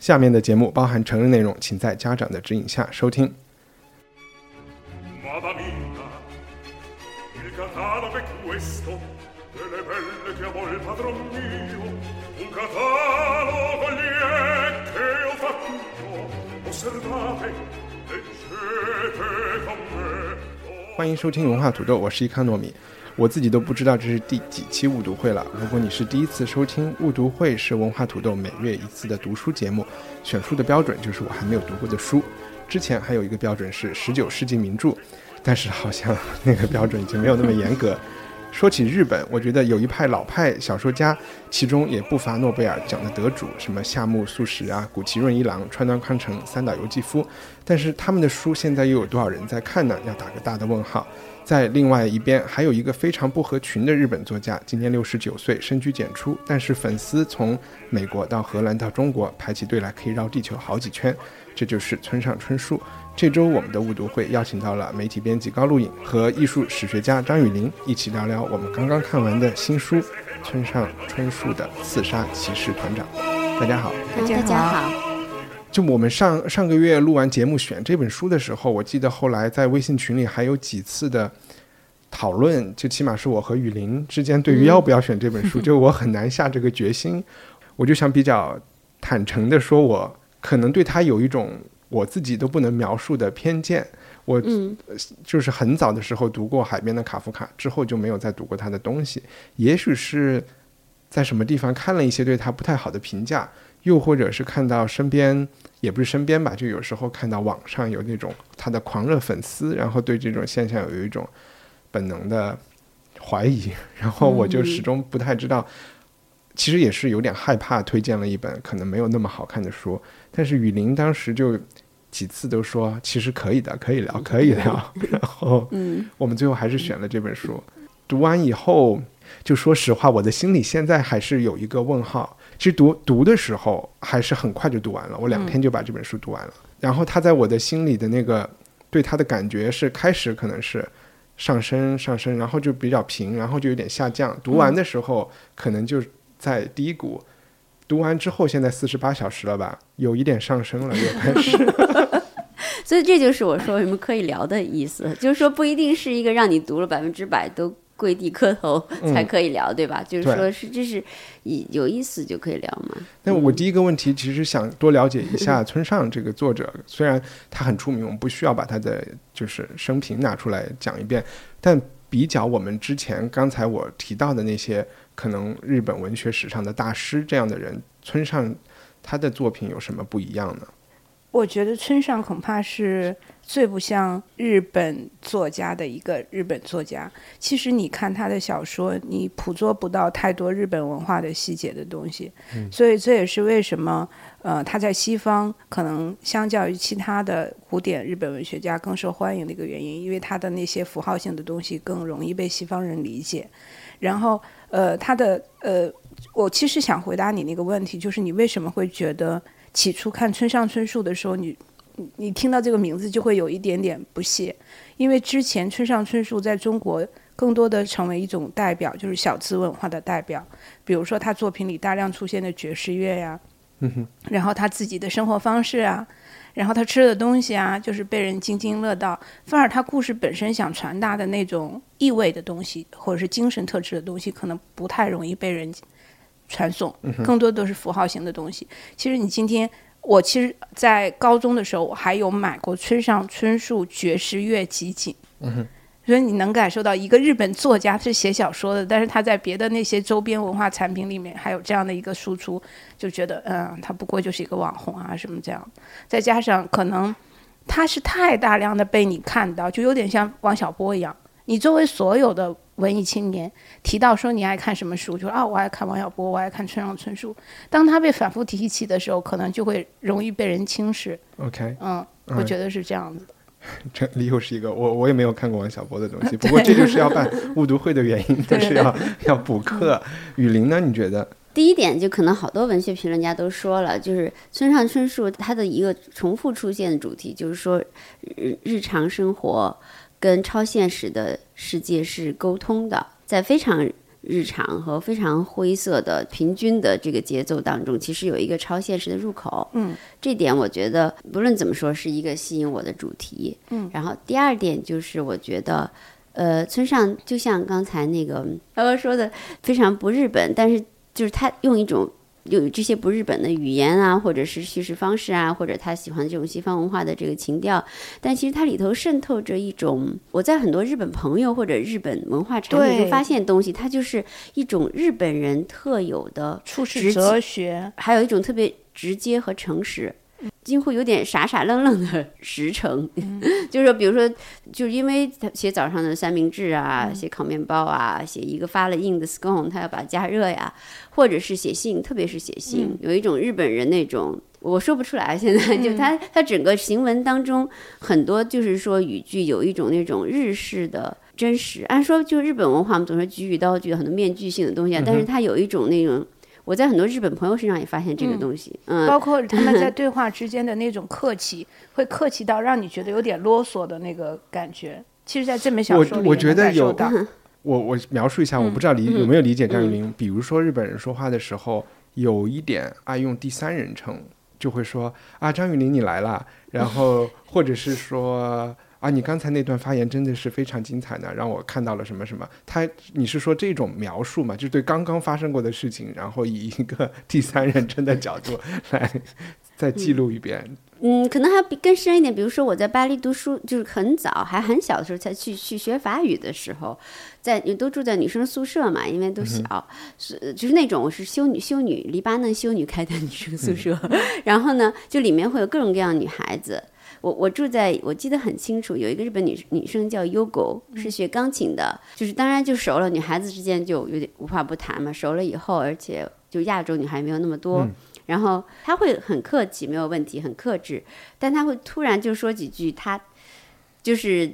下面的节目包含成人内容，请在家长的指引下收听。欢迎收听文化土豆，我是一康糯米。我自己都不知道这是第几期误读会了。如果你是第一次收听，误读会是文化土豆每月一次的读书节目，选书的标准就是我还没有读过的书。之前还有一个标准是十九世纪名著，但是好像 那个标准已经没有那么严格。说起日本，我觉得有一派老派小说家，其中也不乏诺贝尔奖的得主，什么夏目漱石啊、谷崎润一郎、川端康成、三岛由纪夫。但是他们的书现在又有多少人在看呢？要打个大的问号。在另外一边，还有一个非常不合群的日本作家，今年六十九岁，深居简出，但是粉丝从美国到荷兰到中国排起队来，可以绕地球好几圈。这就是村上春树。这周我们的误读会邀请到了媒体编辑高露颖和艺术史学家张雨林，一起聊聊我们刚刚看完的新书《村上春树的刺杀骑士团长》。大家好，大家好。就我们上上个月录完节目选这本书的时候，我记得后来在微信群里还有几次的讨论，就起码是我和雨林之间对于要不要选这本书，就我很难下这个决心。我就想比较坦诚的说，我可能对他有一种我自己都不能描述的偏见。我就是很早的时候读过海边的卡夫卡，之后就没有再读过他的东西。也许是在什么地方看了一些对他不太好的评价。又或者是看到身边，也不是身边吧，就有时候看到网上有那种他的狂热粉丝，然后对这种现象有一种本能的怀疑，然后我就始终不太知道，其实也是有点害怕推荐了一本可能没有那么好看的书，但是雨林当时就几次都说其实可以的，可以聊，可以聊，然后我们最后还是选了这本书。读完以后，就说实话，我的心里现在还是有一个问号。其实读读的时候还是很快就读完了，我两天就把这本书读完了。然后他在我的心里的那个对他的感觉是开始可能是上升上升，然后就比较平，然后就有点下降。读完的时候可能就在低谷，读完之后现在四十八小时了吧，有一点上升了，又开始。所以这就是我说为什么可以聊的意思，就是说不一定是一个让你读了百分之百都。跪地磕头才可以聊，对吧？就是说，是这是有有意思就可以聊嘛。那我第一个问题其实想多了解一下村上这个作者，虽然他很出名，我们不需要把他的就是生平拿出来讲一遍，但比较我们之前刚才我提到的那些可能日本文学史上的大师这样的人，村上他的作品有什么不一样呢？我觉得村上恐怕是。最不像日本作家的一个日本作家。其实你看他的小说，你捕捉不到太多日本文化的细节的东西。所以这也是为什么，呃，他在西方可能相较于其他的古典日本文学家更受欢迎的一个原因，因为他的那些符号性的东西更容易被西方人理解。然后，呃，他的呃，我其实想回答你那个问题，就是你为什么会觉得起初看村上春树的时候，你。你听到这个名字就会有一点点不屑，因为之前村上春树在中国更多的成为一种代表，就是小资文化的代表。比如说他作品里大量出现的爵士乐呀，然后他自己的生活方式啊，然后他吃的东西啊，就是被人津津乐道。反而他故事本身想传达的那种意味的东西，或者是精神特质的东西，可能不太容易被人传送，更多都是符号型的东西。其实你今天。我其实，在高中的时候，我还有买过村上春树爵士乐集锦，所以你能感受到一个日本作家是写小说的，但是他在别的那些周边文化产品里面还有这样的一个输出，就觉得，嗯，他不过就是一个网红啊什么这样。再加上可能他是太大量的被你看到，就有点像王小波一样，你作为所有的文艺青年提到说你爱看什么书，就说啊我爱看王小波，我爱看村上春树。当他被反复提起的时候，可能就会容易被人轻视。OK，嗯，我觉得是这样子的。这里又是一个我我也没有看过王小波的东西，不过这就是要办误读会的原因，就是要要补课。雨林呢？你觉得？第一点，就可能好多文学评论家都说了，就是村上春树他的一个重复出现的主题，就是说日日常生活跟超现实的世界是沟通的，在非常日常和非常灰色的平均的这个节奏当中，其实有一个超现实的入口。嗯，这点我觉得不论怎么说是一个吸引我的主题。嗯，然后第二点就是我觉得。呃，村上就像刚才那个刚刚说的，非常不日本，但是就是他用一种有这些不日本的语言啊，或者是叙事方式啊，或者他喜欢这种西方文化的这个情调，但其实它里头渗透着一种我在很多日本朋友或者日本文化产品中发现的东西，它就是一种日本人特有的处世哲学，还有一种特别直接和诚实，几乎有点傻傻愣愣的实诚。就是说，比如说，就是因为他写早上的三明治啊，写烤面包啊，写一个发了硬的 scone，他要把它加热呀，或者是写信，特别是写信，有一种日本人那种。我说不出来，现在就他他整个行文当中很多就是说语句有一种那种日式的真实。按说就日本文化，我们总是举语刀具很多面具性的东西啊，但是它有一种那种，我在很多日本朋友身上也发现这个东西，嗯，包括他们在对话之间的那种客气，会客气到让你觉得有点啰嗦的那个感觉。其实，在这本小我说里我我觉得有能感受到，我我描述一下，我不知道理有没有理解张雨林。比如说日本人说话的时候，有一点爱用第三人称，就会说啊张雨林你来了，然后或者是说。啊，你刚才那段发言真的是非常精彩呢，让我看到了什么什么。他，你是说这种描述嘛？就是对刚刚发生过的事情，然后以一个 第三人称的角度 来再记录一遍。嗯，可能还比更深一点。比如说我在巴黎读书，就是很早，还很小的时候才去去学法语的时候，在都住在女生宿舍嘛，因为都小，是就是那种我是修女修女黎巴嫩修女开的女生宿舍，然后呢，就里面会有各种各样的女孩子。我我住在我记得很清楚，有一个日本女女生叫 Yogo，是学钢琴的，就是当然就熟了，女孩子之间就有点无话不谈嘛。熟了以后，而且就亚洲女孩没有那么多，然后她会很客气，没有问题，很克制，但她会突然就说几句，她就是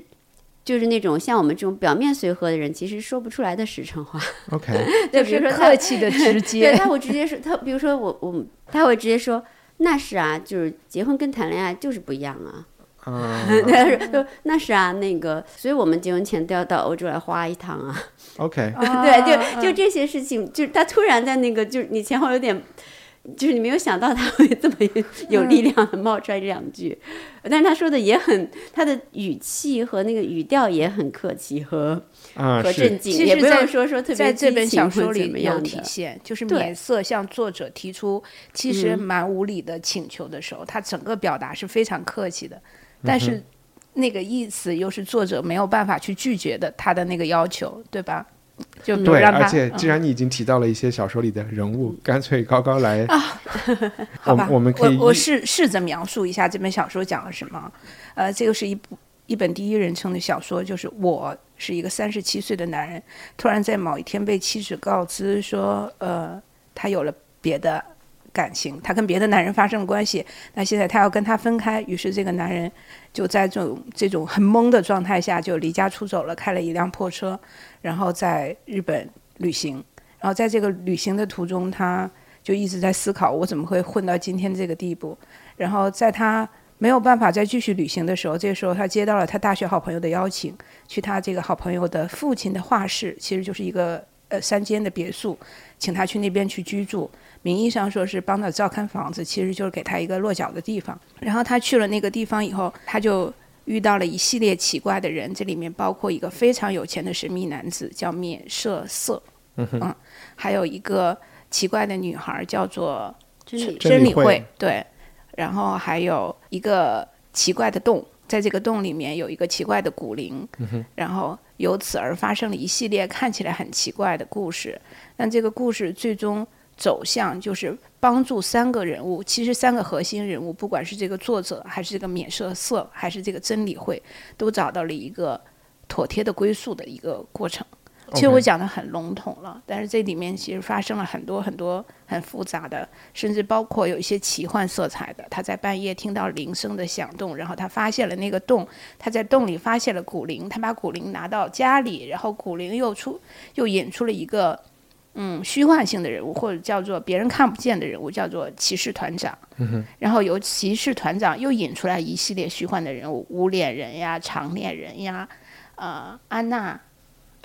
就是那种像我们这种表面随和的人，其实说不出来的实诚话。OK，对，就比如说她客气的直 对，接。他会直接说，他比如说我我他会直接说，那是啊，就是结婚跟谈恋爱就是不一样啊。啊 他说就那是啊，那个，所以我们结婚前都要到欧洲来花一趟啊。，OK，对，就就这些事情，就是他突然在那个，就是你前后有点。就是你没有想到他会这么有有力量的冒出来这两句，但是他说的也很，他的语气和那个语调也很客气和和镇静，其实在也不用说说特别在这本小说里有怎么样。体现，就是对。免色向作者提出其实嗯。蛮无理的请求的时候，他整个表达是非常客气的，但嗯是那个意思又是作者没有办法去拒绝的，他的那个要求，对吧？就对，而且既嗯然你已经提到了一些小说里的人物，干脆高高来啊，好吧，我我们可以我试试着描述一下这本小说讲了什么。呃，这个是一部一本第一人称的小说，就是我是一个三十七岁的男人，突然在某一天被妻子告知说，呃，他有了别的感情，他跟别的男人发生了关系，那现在他要跟他分开，于是这个男人就在这种这种很懵的状态下就离家出走了，开了一辆破车，然后在日本旅行，然后在这个旅行的途中，他就一直在思考我怎么会混到今天这个地步。然后在他没有办法再继续旅行的时候，这个时候他接到了他大学好朋友的邀请，去他这个好朋友的父亲的画室，其实就是一个呃三间的别墅，请他去那边去居住。名义上说是帮他照看房子，其实就是给他一个落脚的地方。然后他去了那个地方以后，他就遇到了一系列奇怪的人，这里面包括一个非常有钱的神秘男子，叫免社色，嗯，还有一个奇怪的女孩叫做真理。真理会真理会，对，然后还有一个奇怪的洞，在这个洞里面有一个奇怪的古灵，然后由此而发生了一系列看起来很奇怪的故事。但这个故事最终走向就是帮助三个人物，其实三个核心人物，不管是这个作者，还是这个免色色，还是这个真理会，都找到了一个妥帖的归宿的一个过程。其实我讲的很笼统了，但是这里面其实发生了很多很多很复杂的，甚至包括有一些奇幻色彩的。他在半夜听到铃声的响动，然后他发现了那个洞，他在洞里发现了古灵，他把古灵拿到家里，然后古灵又出又引出了一个嗯虚幻性的人物，或者叫做别人看不见的人物，叫做骑士团长。然后由骑士团长又引出来一系列虚幻的人物，无脸人呀、长脸人呀、呃安娜。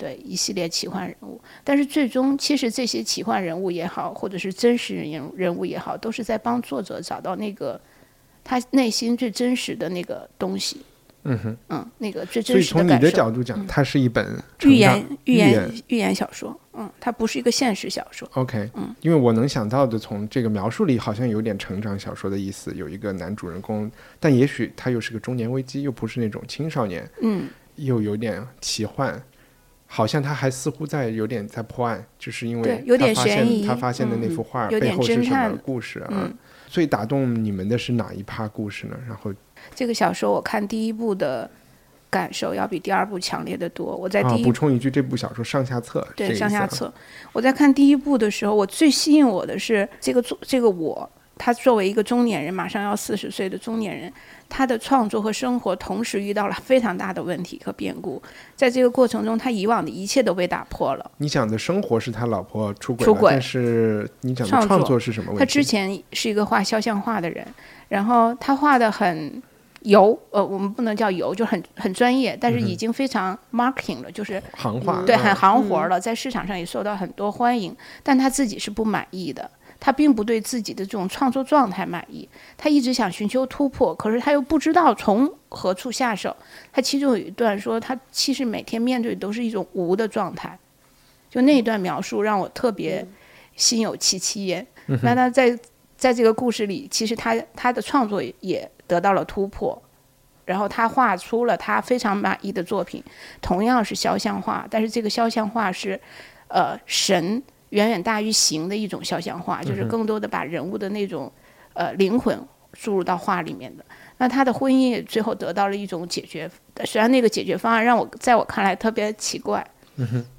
对一系列奇幻人物，但是最终其实这些奇幻人物也好，或者是真实人人物也好，都是在帮作者找到那个他内心最真实的那个东西。嗯哼，嗯，那个最所以真实感受。从你的角度讲，它是一本寓言寓言言寓言小说，嗯，它不是一个现实小说。OK，嗯因为我能想到的，从这个描述里好像有点成长小说的意思，有一个男主人公，但也许他又是个中年危机，又不是那种青少年，嗯，又有点奇幻，好像他还似乎在有点在破案，就是因为有点他发现悬疑他发现的那嗯幅画背后是什么故事啊？嗯最打动你们的是哪一趴故事呢？然后这个小说我看第一部的感受要比第二部强烈的多。我在啊，第一补充一句，这部小说上下册，对上下册。我在看第一部的时候，我最吸引我的是这个作这个我，他作为一个中年人，马上要四十岁的中年人，他的创作和生活同时遇到了非常大的问题和变故。在这个过程中，他以往的一切都被打破了。你讲的生活是他老婆出轨，出轨但是你讲的创作是什么问题？他之前是一个画肖像画的人，然后他画的很油，呃，我们不能叫油，就很很专业，但是已经非常 marketing 了，就是行话，对，嗯很行活儿了，在市场上也受到很多欢迎，但他自己是不满意的。他并不对自己的这种创作状态满意，他一直想寻求突破，可是他又不知道从何处下手。他其中有一段说，他其实每天面对都是一种无的状态，就那一段描述让我特别心有戚戚焉。那他在在这个故事里，其实他他的创作也得到了突破，然后他画出了他非常满意的作品，同样是肖像画，但是这个肖像画是，呃，神远远大于形的一种肖像画，就是更多的把人物的那种呃灵魂注入到画里面的。那他的婚姻也最后得到了一种解决，虽然那个解决方案让我在我看来特别奇怪，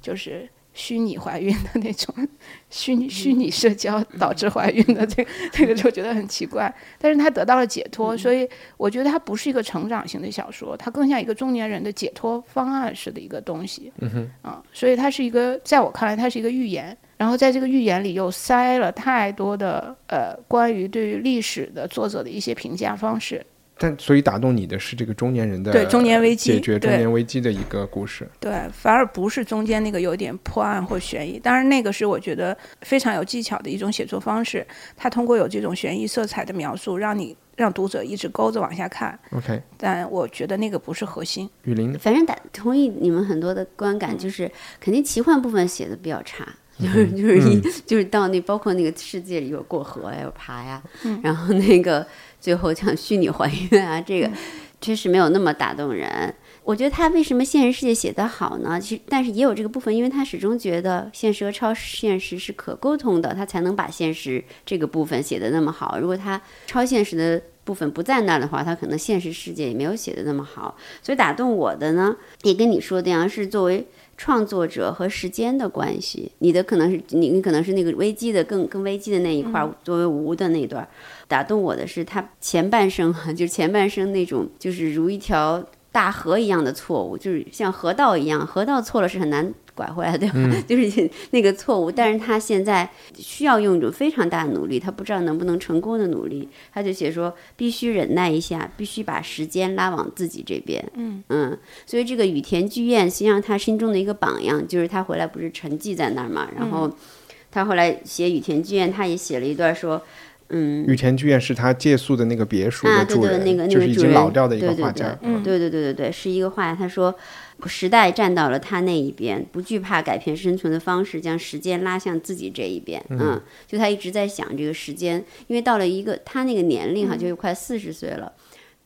就是虚拟怀孕的那种，虚拟虚拟社交导致怀孕的这个这个就觉得很奇怪。但是他得到了解脱，所以我觉得它不是一个成长型的小说，它更像一个中年人的解脱方案式的一个东西。嗯哼，啊，所以它是一个，在我看来，它是一个寓言。然后在这个寓言里又塞了太多的呃关于对于历史的作者的一些评价方式。但所以打动你的是这个中年人的对中年危机解决中年危机的一个故事。对，反而不是中间那个有点破案或悬疑。当然，那个是我觉得非常有技巧的一种写作方式。它通过有这种悬疑色彩的描述，让你让读者一直勾着往下看。OK，但我觉得那个不是核心。雨林反正打同意你们很多的观感，就是肯定奇幻部分写的比较差，就是就是一、就是到那包括那个世界里有过河呀，有爬呀，然后那个最后像虚拟还原啊，这个 确实没有那么打动人。我觉得他为什么现实世界写得好呢？其实，但是也有这个部分，因为他始终觉得现实和超现实是可沟通的，他才能把现实这个部分写得那么好。如果他超现实的部分不在那儿的话，他可能现实世界也没有写得那么好。所以打动我的呢，也跟你说的一样，是作为创作者和时间的关系。你的可能是你，你可能是那个危机的更更危机的那一块儿，作为无的那一段儿。打动我的是他前半生啊，就是前半生那种就是如一条大河一样的错误，就是像河道一样，河道错了是很难拐回来，对吧？就是那个错误，但是他现在需要用一种非常大的努力，他不知道能不能成功的努力，他就写说必须忍耐一下，必须把时间拉往自己这边。嗯嗯所以这个羽田剧院实际上他心中的一个榜样，就是他回来不是沉寂在那儿嘛，然后他后来写羽田剧院，他也写了一段说。嗯，羽田剧院是他借宿的那个别墅啊，对对，的主人，那个那就是已经老掉的一个画家。对对对对对对，是一个画家。他说，时代站到了他那一边，不惧怕改变生存的方式，将时间拉向自己这一边。嗯，就他一直在想这个时间，因为到了一个他那个年龄哈，就是快四十岁了。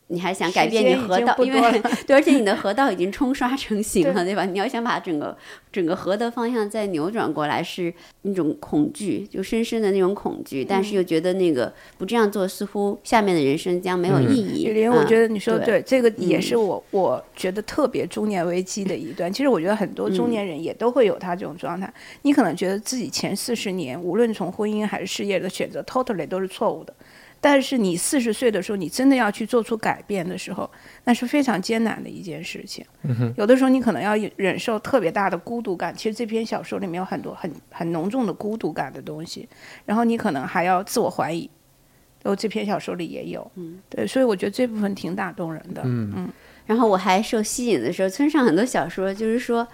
你还想改变你河道，因为 对，而且你的河道已经冲刷成型了，对吧？你要想把整个整个河的方向再扭转过来，是那种恐惧，就深深的那种恐惧，但是又觉得那个不这样做，似乎下面的人生将没有意义。雨林，我觉得你说对，这个也是我我觉得特别中年危机的一段。其实我觉得很多中年人也都会有他这种状态。你可能觉得自己前四十年，无论从婚姻还是事业的选择，totally 都是错误的。但是你四十岁的时候，你真的要去做出改变的时候，那是非常艰难的一件事情。有的时候你可能要忍受特别大的孤独感。其实这篇小说里面有很多很很浓重的孤独感的东西。然后你可能还要自我怀疑，哦，这篇小说里也有。嗯，对，所以我觉得这部分挺打动人的。嗯嗯。然后我还受吸引的时候，村上很多小说就是说，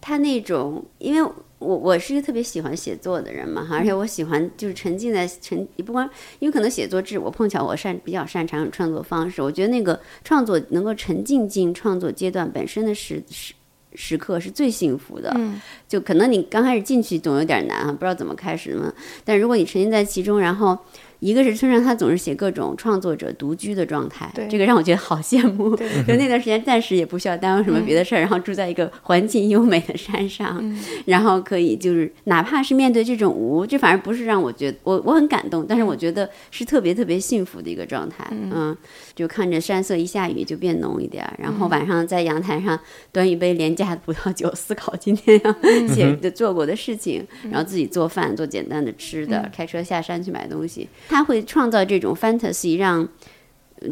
他那种因为。我我是一个特别喜欢写作的人嘛，而且我喜欢就是沉浸在沉，不光因为可能写作是我碰巧我擅比较擅长创作方式，我觉得那个创作能够沉浸进创作阶段本身的时时时刻是最幸福的。嗯，就可能你刚开始进去总有点难啊，不知道怎么开始嘛。但如果你沉浸在其中，然后。一个是村上，他总是写各种创作者独居的状态，这个让我觉得好羡慕。就那段时间，暂时也不需要耽误什么别的事儿，然后住在一个环境优美的山上，然后可以就是哪怕是面对这种无，这反而不是让我觉得我我很感动，但是我觉得是特别特别幸福的一个状态。嗯，就看着山色一下雨就变浓一点，然后晚上在阳台上端一杯廉价的葡萄酒，思考今天要写的做过的事情，然后自己做饭做简单的吃的，开车下山去买东西。他会创造这种 fantasy，让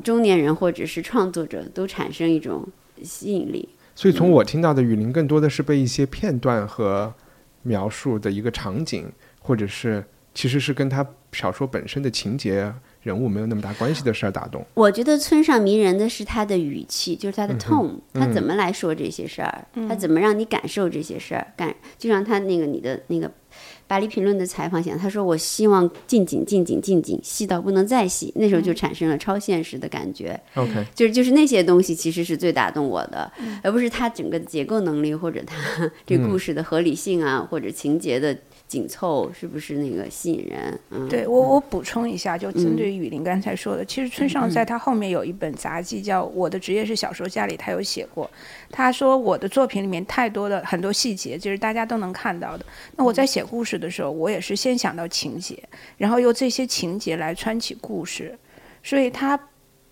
中年人或者是创作者都产生一种吸引力。所以从我听到的雨林，更多的是被一些片段和描述的一个场景，或者是其实是跟他小说本身的情节、人物没有那么大关系的事儿打动。我觉得村上迷人的是他的语气，就是他的 tone，他怎么来说这些事儿，他怎么让你感受这些事儿，感就像他那个你的那个。巴黎评论的采访讲，他说：“我希望近景、近景、近景，细到不能再细。那时候就产生了超现实的感觉。OK，就是就是那些东西，其实是最打动我的，而不是他整个结构能力或者他 这故事的合理性啊，或者情节的。”紧凑是不是那个吸引人？嗯，对我我补充一下，就针对雨林刚才说的，其实村上在他后面有一本杂记叫《我的职业是小说家》里，他有写过。他说我的作品里面太多的很多细节，就是大家都能看到的。那我在写故事的时候，我也是先想到情节，然后用这些情节来穿起故事，所以他。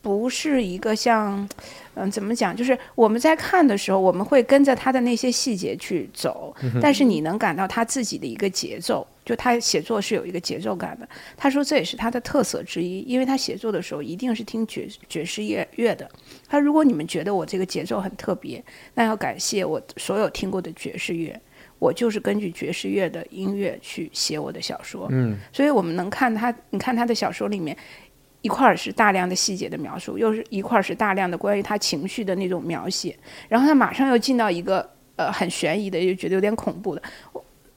不是一个像，嗯，怎么讲？就是我们在看的时候，我们会跟着他的那些细节去走，但是你能感到他自己的一个节奏，就他写作是有一个节奏感的。他说这也是他的特色之一，因为他写作的时候一定是听爵爵士乐乐的。他如果你们觉得我这个节奏很特别，那要感谢我所有听过的爵士乐，我就是根据爵士乐的音乐去写我的小说。嗯，所以我们能看他，你看他的小说里面。一块儿是大量的细节的描述，又是一块儿是大量的关于他情绪的那种描写，然后他马上又进到一个呃很悬疑的，又觉得有点恐怖的。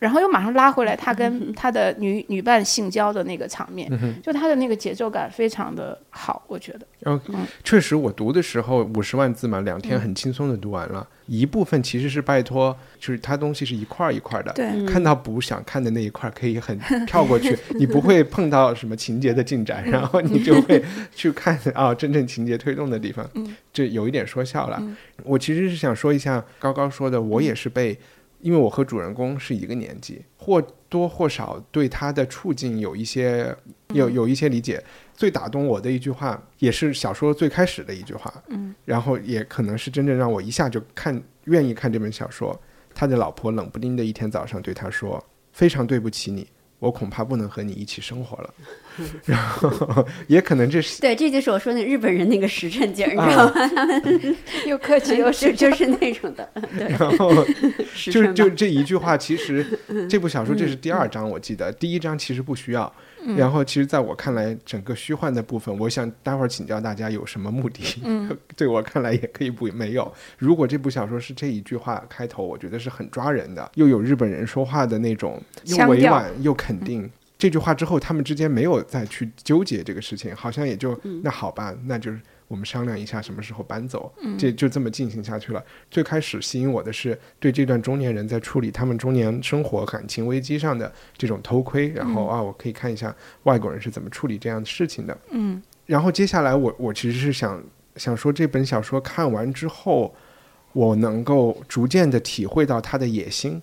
然后又马上拉回来，他跟他的女女伴性交的那个场面，就他的那个节奏感非常的好，我觉得。嗯，确实，我读的时候五十万字嘛，两天很轻松的读完了。一部分其实是拜托，就是他东西是一块儿一块儿的，对，看到不想看的那一块可以很 跳过去，你不会碰到什么情节的进展，然后你就会去看 啊真正情节推动的地方。嗯，这有一点说笑了。我其实是想说一下高高说的，我也是被。因为我和主人公是一个年纪，或多或少对他的处境有一些有有一些理解。最打动我的一句话，也是小说最开始的一句话，嗯，然后也可能是真正让我一下就看愿意看这本小说。他的老婆冷不丁的一天早上对他说：“非常对不起你。”我恐怕不能和你一起生活了，然后也可能这是对，这就是我说那日本人那个实诚劲儿，你知道吗？他们 又客气又 是就是那种的。然后就就这一句话，其实这部小说这是第二章，我记得第一章其实不需要。然后，其实在我看来，整个虚幻的部分，我想待会儿请教大家有什么目的。嗯，对我看来也可以不没有。如果这部小说是这一句话开头，我觉得是很抓人的，又有日本人说话的那种又委婉又肯定。这句话之后，他们之间没有再去纠结这个事情，好像也就那好吧，那就是。我们商量一下什么时候搬走，这就这么进行下去了。最开始吸引我的是对这段中年人在处理他们中年生活感情危机上的这种偷窥，然后啊，我可以看一下外国人是怎么处理这样的事情的。嗯，然后接下来我我其实是想想说这本小说看完之后，我能够逐渐的体会到他的野心，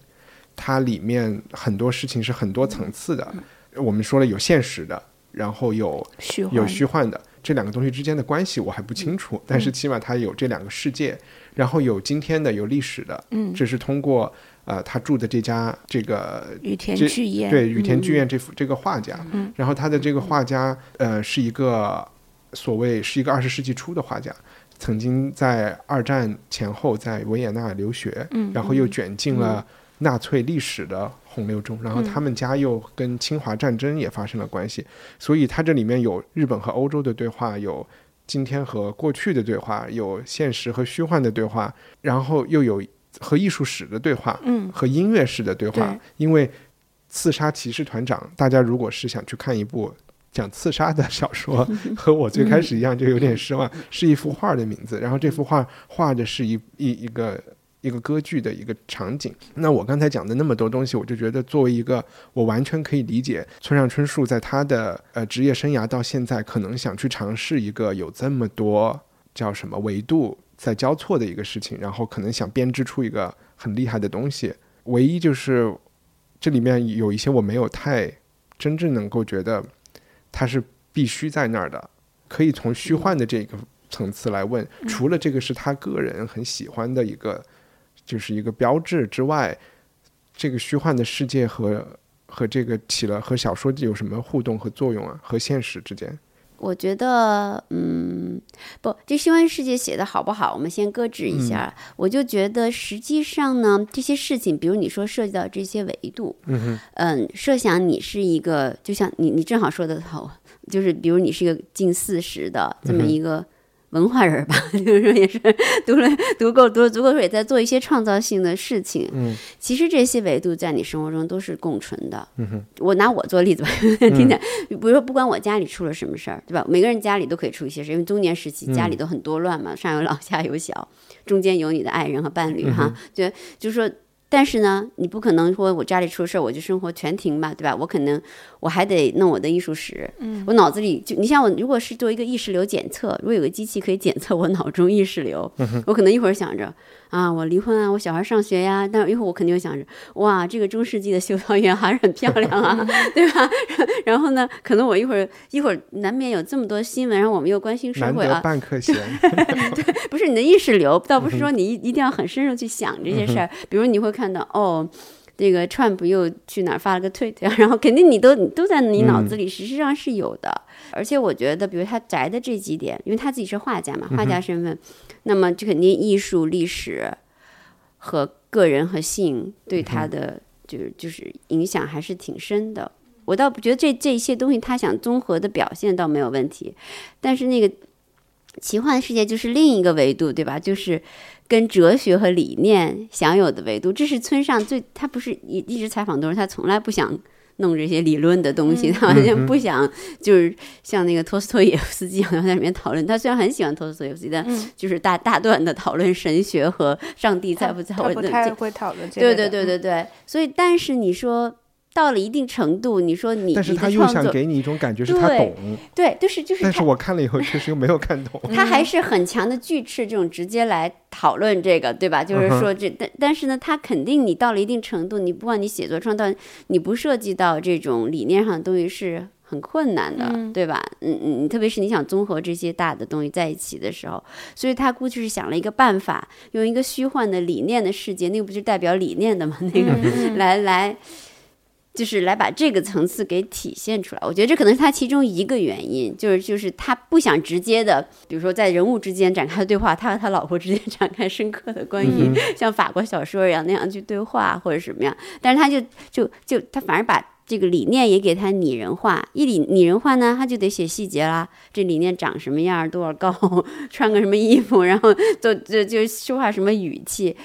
它里面很多事情是很多层次的。我们说了有现实的，然后有虚有虚幻的，这两个东西之间的关系我还不清楚，但是起码它有这两个世界，然后有今天的，有历史的，嗯。这是通过呃他住的这家这个羽田剧院。对羽田剧嗯院这幅这个画家，嗯。然后他的这个画家呃是一个所谓是一个二十世纪初的画家。曾经在二战前后在维也纳留学，嗯然后又卷进了纳粹历史的洪流中，然后他们家又跟侵华战争也发生了关系，所以它这里面有日本和欧洲的对话，有今天和过去的对话，有现实和虚幻的对话，然后又有和艺术史的对话，嗯和音乐史的对话对。因为《刺杀骑士团长》，大家如果是想去看一部讲刺杀的小说，和我最开始一样，就有点失望，是一幅画的名字。然后这幅画画的是一一一个一个歌剧的一个场景。那我刚才讲的那么多东西，我就觉得作为一个我完全可以理解村上春树在他的呃职业生涯到现在，可能想去尝试一个有这么多叫什么维度在交错的一个事情，然后可能想编织出一个很厉害的东西。唯一就是这里面有一些我没有太真正能够觉得它是必须在那儿的，可以从虚幻的这个层次来问。除了这个是他个人很喜欢的一个，就是一个标志之外，这个虚幻的世界和和这个起了和小说有什么互动和作用啊？和现实之间？我觉得，嗯，不，这虚幻世界写的好不好，我们先搁置一下。我就觉得，实际上呢，这些事情，比如你说涉及到这些维度，嗯嗯，设想你是一个，就像你你正好说的好，就是比如你是一个近四十的这么一个文化人吧，就是说也是读了读够读了足够书，也在做一些创造性的事情。嗯，其实这些维度在你生活中都是共存的。嗯哼，我拿我做例子吧，听起来，比如说不管我家里出了什么事儿，对吧？每个人家里都可以出一些事，因为中年时期家里都很多乱嘛，上有老下有小，中间有你的爱人和伴侣哈，就就是说。但是呢，你不可能说我家里出事儿我就生活全停吧，对吧？我可能我还得弄我的艺术史，嗯，我脑子里就你像我，如果是做一个意识流检测，如果有个机器可以检测我脑中意识流，我可能一会儿想着啊，我离婚啊，我小孩上学呀，但是一会儿我肯定会想着，哇，这个中世纪的修道院还是很漂亮啊，对吧？然后呢，可能我一会儿一会儿难免有这么多新闻，然后我们又关心社会啊，半颗闲。不是你的意识流，倒不是说你一一定要很深入去想这些事儿。比如你会看到哦，这个 Trump 又去哪儿发了个推特，然后肯定你都都在你脑子里，实际上是有的。而且我觉得，比如他宅的这几点，因为他自己是画家嘛，画家身份，那么就肯定艺术、历史和个人和性对他的就是就是影响还是挺深的。我倒不觉得这这些东西他想综合的表现倒没有问题，但是那个奇幻世界就是另一个维度，对吧？就是跟哲学和理念享有的维度。这是村上最他不是一一直采访都是他从来不想弄这些理论的东西，他完全不想就是像那个托斯托耶夫斯基好像在里面讨论。他虽然很喜欢托斯托耶夫斯基，但就是大大段的讨论神学和上帝在不在他不我的这太会讨论这对对对对对，所以但是你说到了一定程度，你说你但是你他又想给你一种感觉是他懂，对，就是就是但是我看了以后确实又没有看懂。他还是很强的拒斥这种直接来讨论这个，对吧？就是说这，但但是呢，他肯定你到了一定程度，你不管你写作创造，你不涉及到这种理念上的东西是很困难的，对吧？嗯嗯，特别是你想综合这些大的东西在一起的时候，所以他估计是想了一个办法，用一个虚幻的理念的世界，那个不就代表理念的吗？那个、来来。就是来把这个层次给体现出来，我觉得这可能是他其中一个原因，就是就是他不想直接的，比如说在人物之间展开对话，他和他老婆之间展开深刻的关于，像法国小说一样那样去对话或者什么样，但是他就就就他反而把这个理念也给他拟人化，一理拟人化呢，他就得写细节啦，这理念长什么样，多少高，穿个什么衣服，然后就就就说话什么语气。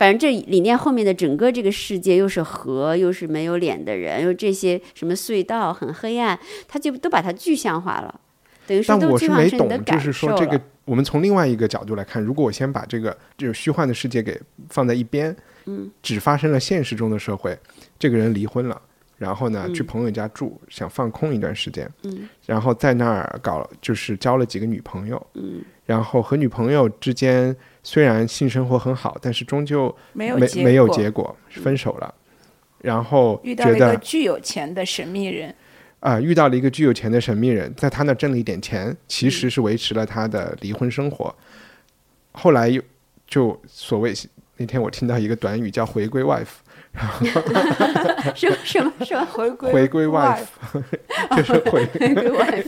反正这理念后面的整个这个世界又是河，又是没有脸的人，又这些什么隧道很黑暗，他就都把它具象化了，等于说但我是没懂就感是。说这个，我们从另外一个角度来看，如果我先把这个就是虚幻的世界给放在一边，嗯，只发生了现实中的社会，这个人离婚了，然后呢嗯去朋友家住，想放空一段时间，嗯，然后在那儿搞就是交了几个女朋友，嗯，然后和女朋友之间虽然性生活很好，但是终究没没有结没有果结果，分手了。然后遇到了觉得一个巨有钱的神秘人，啊、遇到了一个巨有钱的神秘人，在他那挣了一点钱，其实是维持了他的离婚生活。后来又就所谓那天我听到一个短语叫 “回归 wife”，什么什么什么回归回归 wife，就是。回归 wife，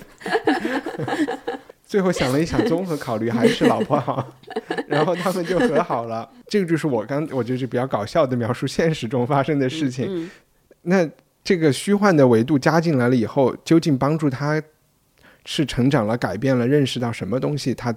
最后想了一想，综合考虑 还是老婆好，然后他们就和好了。这个就是我刚我就是比较搞笑的描述现实中发生的事情。嗯那这个虚幻的维度加进来了以后，究竟帮助他是成长了、改变了、认识到什么东西？他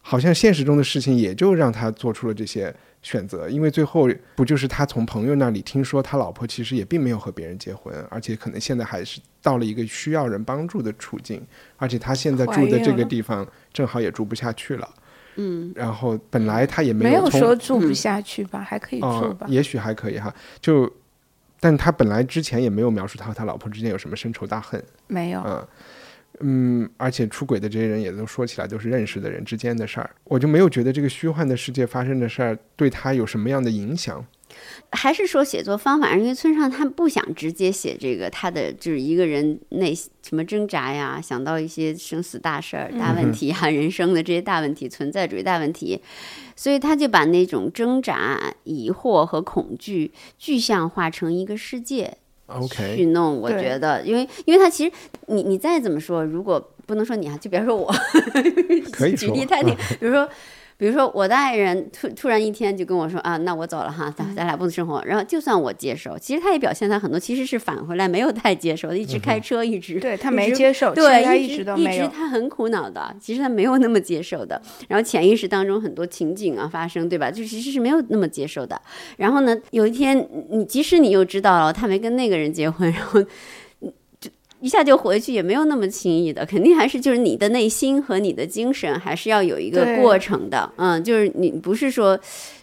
好像现实中的事情也就让他做出了这些选择，因为最后不就是他从朋友那里听说他老婆其实也并没有和别人结婚，而且可能现在还是到了一个需要人帮助的处境，而且他现在住的这个地方正好也住不下去了。嗯，然后本来他也没有有说住不下去吧，还可以住哦吧，。也许还可以哈。就，但他本来之前也没有描述他和他老婆之间有什么深仇大恨，没有，嗯嗯，而且出轨的这些人也都说起来都是认识的人之间的事儿，我就没有觉得这个虚幻的世界发生的事儿对他有什么样的影响。还是说写作方法，因为村上他不想直接写这个他的就是一个人内什么挣扎呀，想到一些生死大事儿、大问题啊，人生的这些大问题、存在主义大问题，所以他就把那种挣扎、疑惑和恐惧具象化成一个世界。去 OK，弄，我觉得，因为因为他其实你你再怎么说，如果不能说你啊，就比方说我，可以举说例太那，比如说。比如说，我的爱人突突然一天就跟我说啊，那我走了哈，咱咱俩不能生活。然后就算我接受，其实他也表现他很多其实是返回来没有太接受，一直开车，一直对他没接受，对，实他一直都没有。他很苦恼的，其实他没有那么接受的。然后潜意识当中很多情景啊发生，对吧？就其实是没有那么接受的。然后呢，有一天你即使你又知道了他没跟那个人结婚，然后一下就回去，也没有那么轻易的，肯定还是就是你的内心和你的精神还是要有一个过程的。嗯，就是你不是说。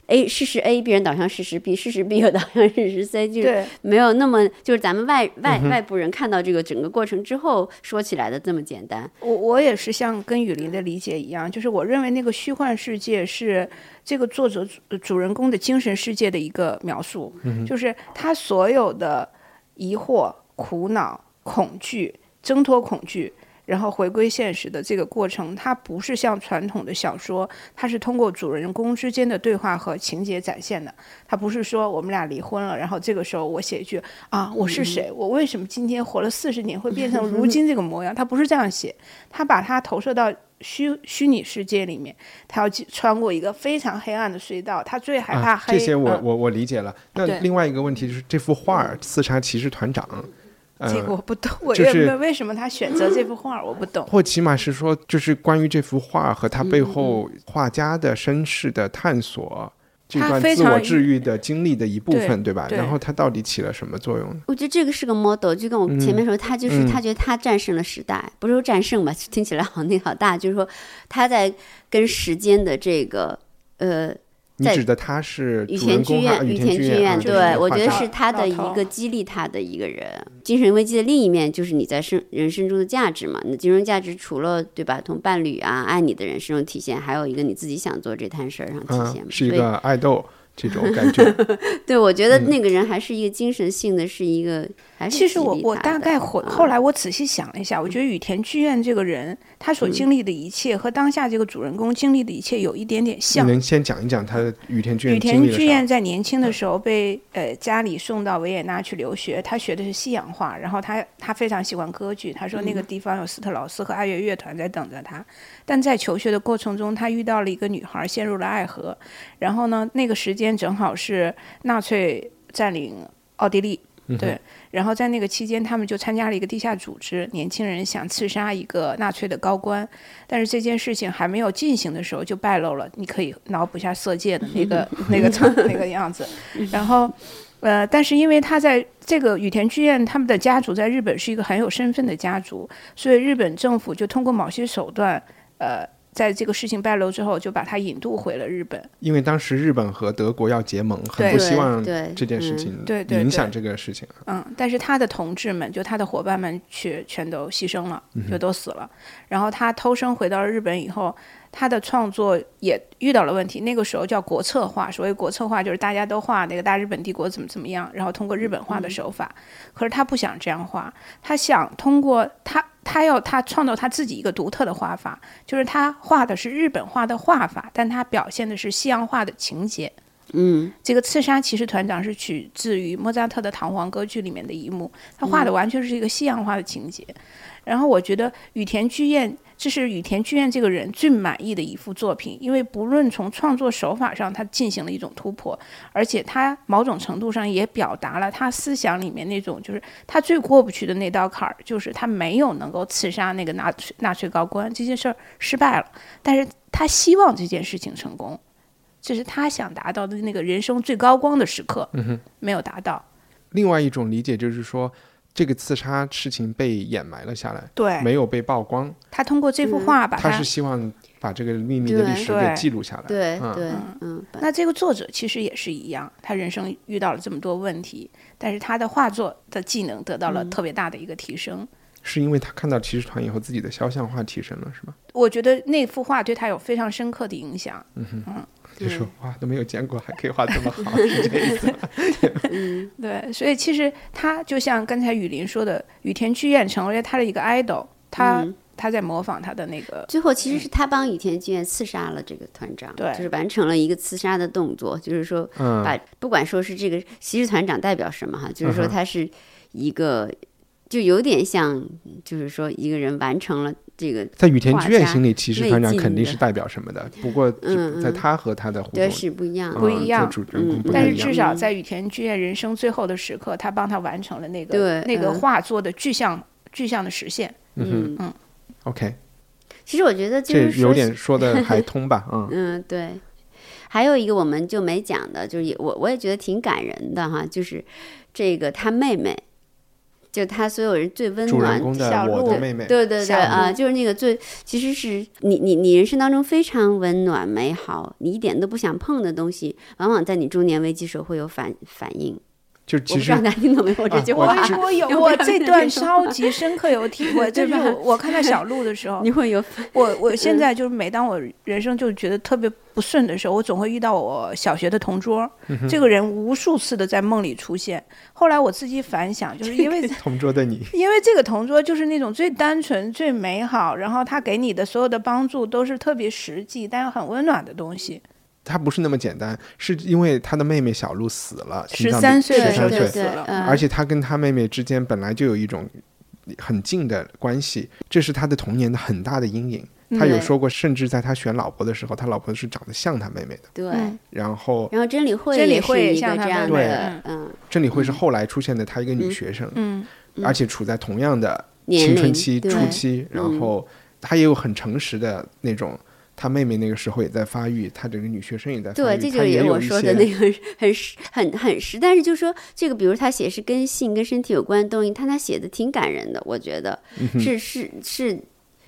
A 事实 A 必然导向事实 B，事实 B 又导向事实 C，就是，没有那么就是咱们外外嗯外部人看到这个整个过程之后说起来的这么简单。我我也是像跟雨林的理解一样，就是我认为那个虚幻世界是这个作者主主人公的精神世界的一个描述，就是他所有的疑惑、苦恼、恐惧、挣脱恐惧。然后回归现实的这个过程，它不是像传统的小说，它是通过主人公之间的对话和情节展现的。它不是说我们俩离婚了，然后这个时候我写一句啊，我是谁？我为什么今天活了四十年会变成如今这个模样？它不是这样写，他把它投射到虚虚拟世界里面，他要去穿过一个非常黑暗的隧道，他最害怕啊，黑。这些我嗯我我理解了。那另外一个问题就是这幅画《刺杀骑士团长》，呃，这个我不懂，我就是也没为什么他选择这幅画，我不懂。或起码是说，就是关于这幅画和他嗯背后画家的身世的探索，这他段非常自我治愈的经历的一部分，对对吧？对然后他到底起了什么作用呢？我觉得这个是个 model，就跟我前面说，他就是、嗯他觉得他战胜了时代，不是说战胜吧，听起来好那好大，就是说他在跟时间的这个呃在你指的他是羽田剧院，羽羽田剧院，对我觉得是他的一个激励他的一个人。精神危机的另一面就是你在生人生中的价值嘛。你的精神价值除了对吧，同伴侣啊、爱你的人生中体现，还有一个你自己想做这摊事儿上体现嘛。嗯，是一个爱豆这种感觉。对，我觉得嗯那个人还是一个精神性的，是一个还是其实我我大概后嗯。后来我仔细想了一下，我觉得羽田剧院这个人他所经历的一切和当下这个主人公经历的一切有一点点你像。能先讲一讲他的羽田剧羽院田剧院？在年轻的时候被呃家里送到维也纳去留学，他学的是西洋画，然后他他非常喜欢歌剧，他说那个地方有斯特劳斯和爱乐乐团在等着他，但在求学的过程中，他遇到了一个女孩，陷入了爱河，然后呢，那个时间正好是纳粹占领奥地利，对，然后在那个期间，他们就参加了一个地下组织，年轻人想刺杀一个纳粹的高官，但是这件事情还没有进行的时候就败露了。你可以脑补一下《色戒》的那个 那个那个样子，然后。呃，但是因为他在这个羽田剧院，他们的家族在日本是一个很有身份的家族，所以日本政府就通过某些手段，呃，在这个事情败露之后，就把他引渡回了日本。因为当时日本和德国要结盟，很不希望对这件事嗯情影响这个事情。嗯，但是他的同志们，就他的伙伴们，却全都牺牲了，就都死了。然后他偷生回到日本以后，他的创作也遇到了问题。那个时候叫国策化，所谓国策化就是大家都画那个大日本帝国怎么怎么样，然后通过日本画的手法。可是他不想这样画，他想通过他，他要他创造他自己一个独特的画法，就是他画的是日本画的画法，但他表现的是西洋画的情节。嗯这个刺杀骑士团长是取自于莫扎特的《唐璜歌剧》里面的一幕，他画的完全是一个西洋化的情节。然后我觉得羽田居彦，这是羽田居彦这个人最满意的一幅作品，因为不论从创作手法上，他进行了一种突破，而且他某种程度上也表达了他思想里面那种，就是他最过不去的那道坎儿，就是他没有能够刺杀那个纳粹纳粹高官这件事儿失败了，但是他希望这件事情成功。这是他想达到的那个人生最高光的时刻，没有达到。另外一种理解就是说，这个刺杀事情被掩埋了下来，对，没有被曝光。他通过这幅画他是希望把这个秘密的历史给记录下来。嗯对对嗯，那这个作者其实也是一样，他人生遇到了这么多问题，但是他的画作的技能得到了特别大的一个提升。是因为他看到骑士团以后，自己的肖像画提升了，是吗？我觉得那幅画对他有非常深刻的影响。就说哇都没有见过，还可以画这么好，是这意思吗？对，所以其实他就像刚才雨林说的，雨田剧院成为了他的一个 idol，他、他在模仿他的那个，最后其实是他帮雨田剧院刺杀了这个团长，对。就是完成了一个刺杀的动作，就是说嗯。把不管说是这个骑士团长代表什么哈，就是说他是一个。就有点像，就是说一个人完成了这个，在羽田剧院心里，骑士团长肯定是代表什么的。不过，在他和他的互动对，是不一样的。不一样但是至。少在羽田剧院人生最后的时刻，他帮他完成了那个对那个嗯画作的具象具象的实现。嗯嗯 OK，其实我觉得就这有点说的还通吧？嗯，嗯，对。还有一个我们就没讲的，就是也我我也觉得挺感人的哈，就是这个他妹妹，就他所有人最温暖的小鹿的妹妹，对对对啊，就是那个最，其实是你你你人生当中非常温暖美好，你一点都不想碰的东西，往往在你中年危机时候会有反反应。我就其实我 这句话？啊我我有我这段超级深刻有体会，就是我我看到小鹿的时候 你，会有我我现在就是每当我人生就觉得特别不顺的时候，我总会遇到我小学的同桌，嗯这个人无数次的在梦里出现。后来我自己反想，就是因为同桌的你，因为这个同桌就是那种最单纯、最美好，然后他给你的所有的帮助都是特别实际但又很温暖的东西。他不是那么简单，是因为他的妹妹小鹿死了，心十三岁的时候13岁死了，嗯。而且他跟他妹妹之间本来就有一种很近的关系，这是他的童年的很大的阴影。他有说过，甚至在他选老婆的时候，他老婆是长得像他妹妹的。对。嗯然后然后真理会真理也是会像他妹妹。样的嗯，嗯，真理会是后来出现的她一个女学生，嗯，而且处在同样的青春期初期，然后她也有很诚实的那种。她妹妹那个时候也在发育，她整个女学生也在发育对，这就是也我说的那个很实、很很实。但是就说这个，比如他写是跟性、跟身体有关的东西，他他写的挺感人的，我觉得、嗯是是是，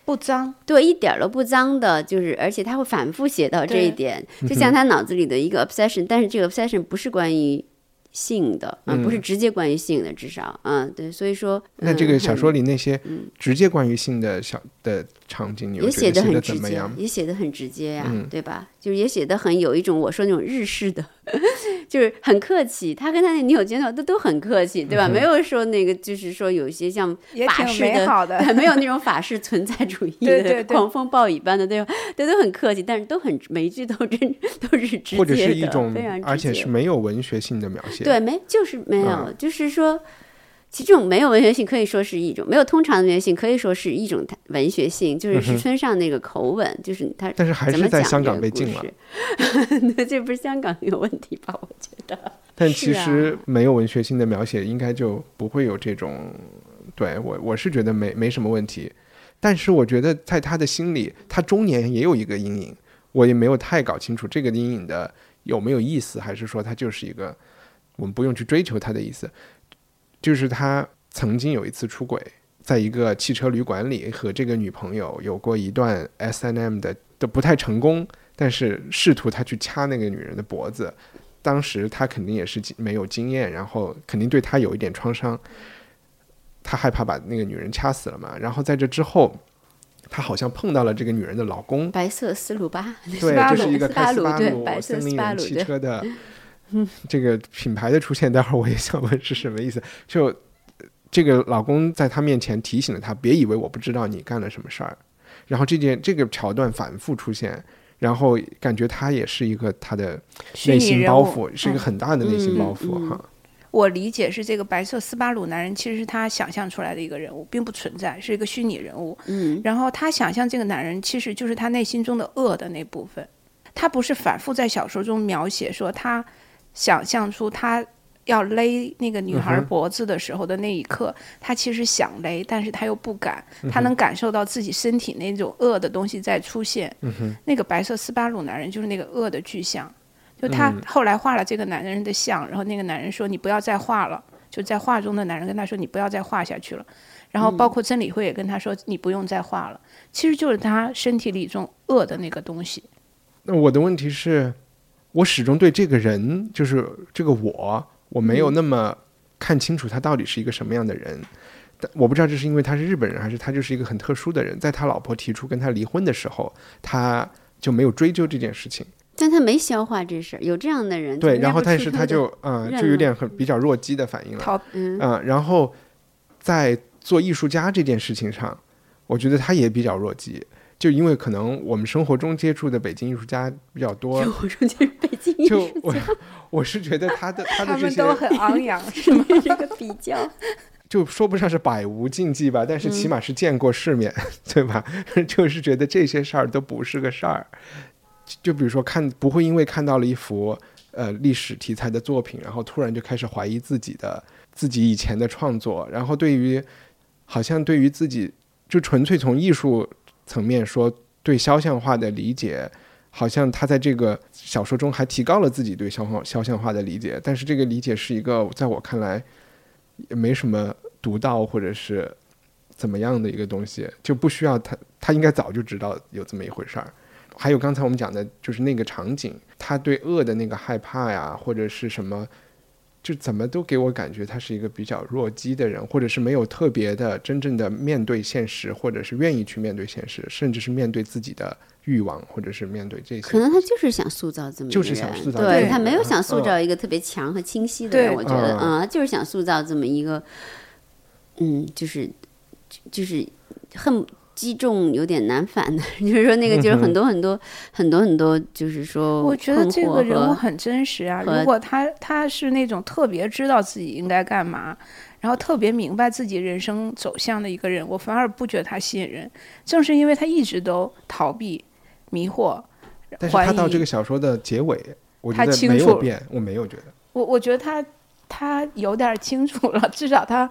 不脏，对，一点儿都不脏的，就是而且他会反复写到这一点，嗯就像他脑子里的一个 obsession，但是这个 obsession 不是关于。性的嗯、不是直接关于性的，至少嗯，对，所以说那这个小说里那些直接关于性的小的场景，你也写的很直接？也写的很直接呀、嗯对吧？就是也写的很有一种我说那种日式的，就是很客气。他跟他那女友见到都都很客气，对吧？嗯没有说那个就是说有一些像法式美好的 没有那种 法式存在主义的对对对狂风暴雨般的，对吧？对，都很客气，但是都很每一句都真都是直接的，或者是一种非常直接，而且是没有文学性的描写。对，没就是没有，嗯就是说，其实这种没有文学性可以说是一种没有通常的文学性，可以说是一种文学性，就是石村上那个口吻，就是他。嗯但是还是在香港被禁了。事 对，这不是香港有问题吧？我觉得。但其实没有文学性的描写，应该就不会有这种。对我，我是觉得没没什么问题。但是我觉得在他的心里，他中年也有一个阴影，我也没有太搞清楚这个阴影的有没有意思，还是说他就是一个我们不用去追求他的意思。就是他曾经有一次出轨，在一个汽车旅馆里和这个女朋友有过一段 S N M 的的不太成功，但是试图他去掐那个女人的脖子，当时他肯定也是没有经验，然后肯定对他有一点创伤，他害怕把那个女人掐死了嘛。然后在这之后，他好像碰到了这个女人的老公，白色斯鲁巴，对，这是一个开斯巴鲁森林人汽车的 这个品牌的出现。待会儿我也想问是什么意思，就。这个老公在他面前提醒了他，别以为我不知道你干了什么事儿。然后这件这个桥段反复出现，然后感觉他也是一个他的内心包袱，是一个很大的内心包袱哈。我理解是这个白色斯巴鲁男人其实是他想象出来的一个人物，并不存在，是一个虚拟人物。嗯，然后他想象这个男人其实就是他内心中的恶的那部分。他不是反复在小说中描写说他想象出他。要勒那个女孩脖子的时候的那一刻，他其实想勒，但是他又不敢。他能感受到自己身体那种恶的东西在出现。那个白色斯巴鲁男人就是那个恶的具象。就他后来画了这个男人的像，然后那个男人说：“你不要再画了。”就在画中的男人跟他说：“你不要再画下去了。”然后包括曾理会也跟他说：“你不用再画了。”其实就是他身体里一种恶的那个东西。那我的问题是，我始终对这个人，就是这个我。我没有那么看清楚他到底是一个什么样的人，但我不知道这是因为他是日本人，还是他就是一个很特殊的人。在他老婆提出跟他离婚的时候，他就没有追究这件事情。但他没消化这事儿，有这样的人。对，然后但是他就嗯，就有点很比较弱鸡的反应了。嗯，然后在做艺术家这件事情上，我觉得他也比较弱鸡。就因为可能我们生活中接触的北京艺术家比较多，生活中接触北京艺术家，就我我是觉得他的他的这些都很昂扬，是吗？这个比较就说不上是百无禁忌吧，但是起码是见过世面，对吧？就是觉得这些事儿都不是个事儿。就比如说看，不会因为看到了一幅呃历史题材的作品，然后突然就开始怀疑自己的自己以前的创作，然后对于好像对于自己就纯粹从艺术。层面说对肖像画的理解，好像他在这个小说中还提高了自己对肖像肖像画的理解，但是这个理解是一个在我看来也没什么独到或者是怎么样的一个东西，就不需要他，他应该早就知道有这么一回事儿。还有刚才我们讲的就是那个场景，他对恶的那个害怕呀，或者是什么。就怎么都给我感觉他是一个比较弱鸡的人，或者是没有特别的真正的面对现实，或者是愿意去面对现实，甚至是面对自己的欲望，或者是面对这些。可能他就是想塑造这么就是想塑造，对他没有想塑造一个特别强和清晰的人，我觉得，嗯，就是想塑造这么一个，嗯，就是就是恨。击中有点难反的，就是说那个就是很多很多很多很多，就是说，我觉得这个人物很真实啊。如果他他是那种特别知道自己应该干嘛，然后特别明白自己人生走向的一个人，我反而不觉得他吸引人。正是因为他一直都逃避、迷惑、但是他到这个小说的结尾，我觉得没有变，我没有觉得。我我觉得他他有点清楚了，至少他。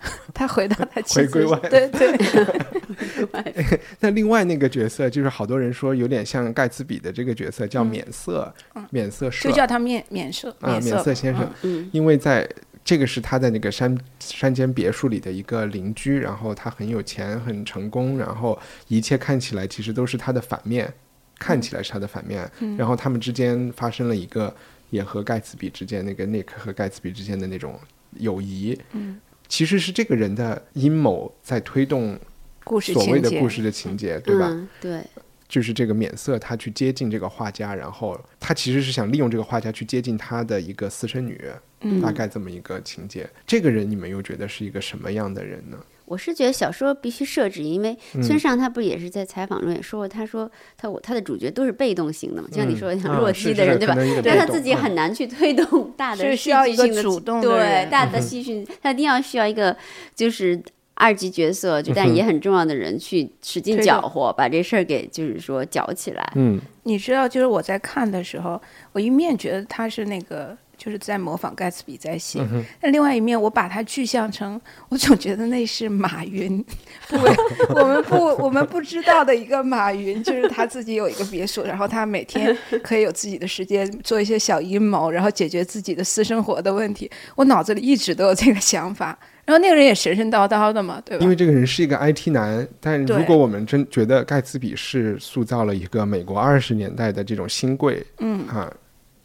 他回到他回归外，对对。那另外那个角色，就是好多人说有点像盖茨比的这个角色，叫免色，免色社，就叫他免免色啊，免色先生。嗯，因为在这个是他在那个山山间别墅里的一个邻居，然后他很有钱，很成功，然后一切看起来其实都是他的反面，看起来是他的反面。然后他们之间发生了一个，也和盖茨比之间那个 Nick 和盖茨比之间的那种友谊。嗯。其实是这个人的阴谋在推动所谓的故事的情节，对吧？对，就是这个免色，他去接近这个画家，然后他其实是想利用这个画家去接近他的一个私生女，大概这么一个情节。这个人你们又觉得是一个什么样的人呢？我是觉得小说必须设置，因为村上他不也是在采访中也说过，他说他我他的主角都是被动型的嘛，就像你说的像弱鸡的人，对吧？那他自己很难去推动 大的需要一个主动对大的戏剧，他一定要需要一个就是二级角色，就但也很重要的人去使劲搅和，把这事儿给就是说搅起来。嗯，你知道，就是我在看的时候，我一面觉得他是那个就是在模仿盖茨比在写。但另外一面，我把它具象成，我总觉得那是马云，不，我们不，我们不知道的一个马云，就是他自己有一个别墅，然后他每天可以有自己的时间做一些小阴谋，然后解决自己的私生活的问题。我脑子里一直都有这个想法。然后那个人也神神叨叨的嘛，对吧？因为这个人是一个 IT 男，但如果我们真觉得盖茨比是塑造了一个美国二十年代的这种新贵，嗯啊，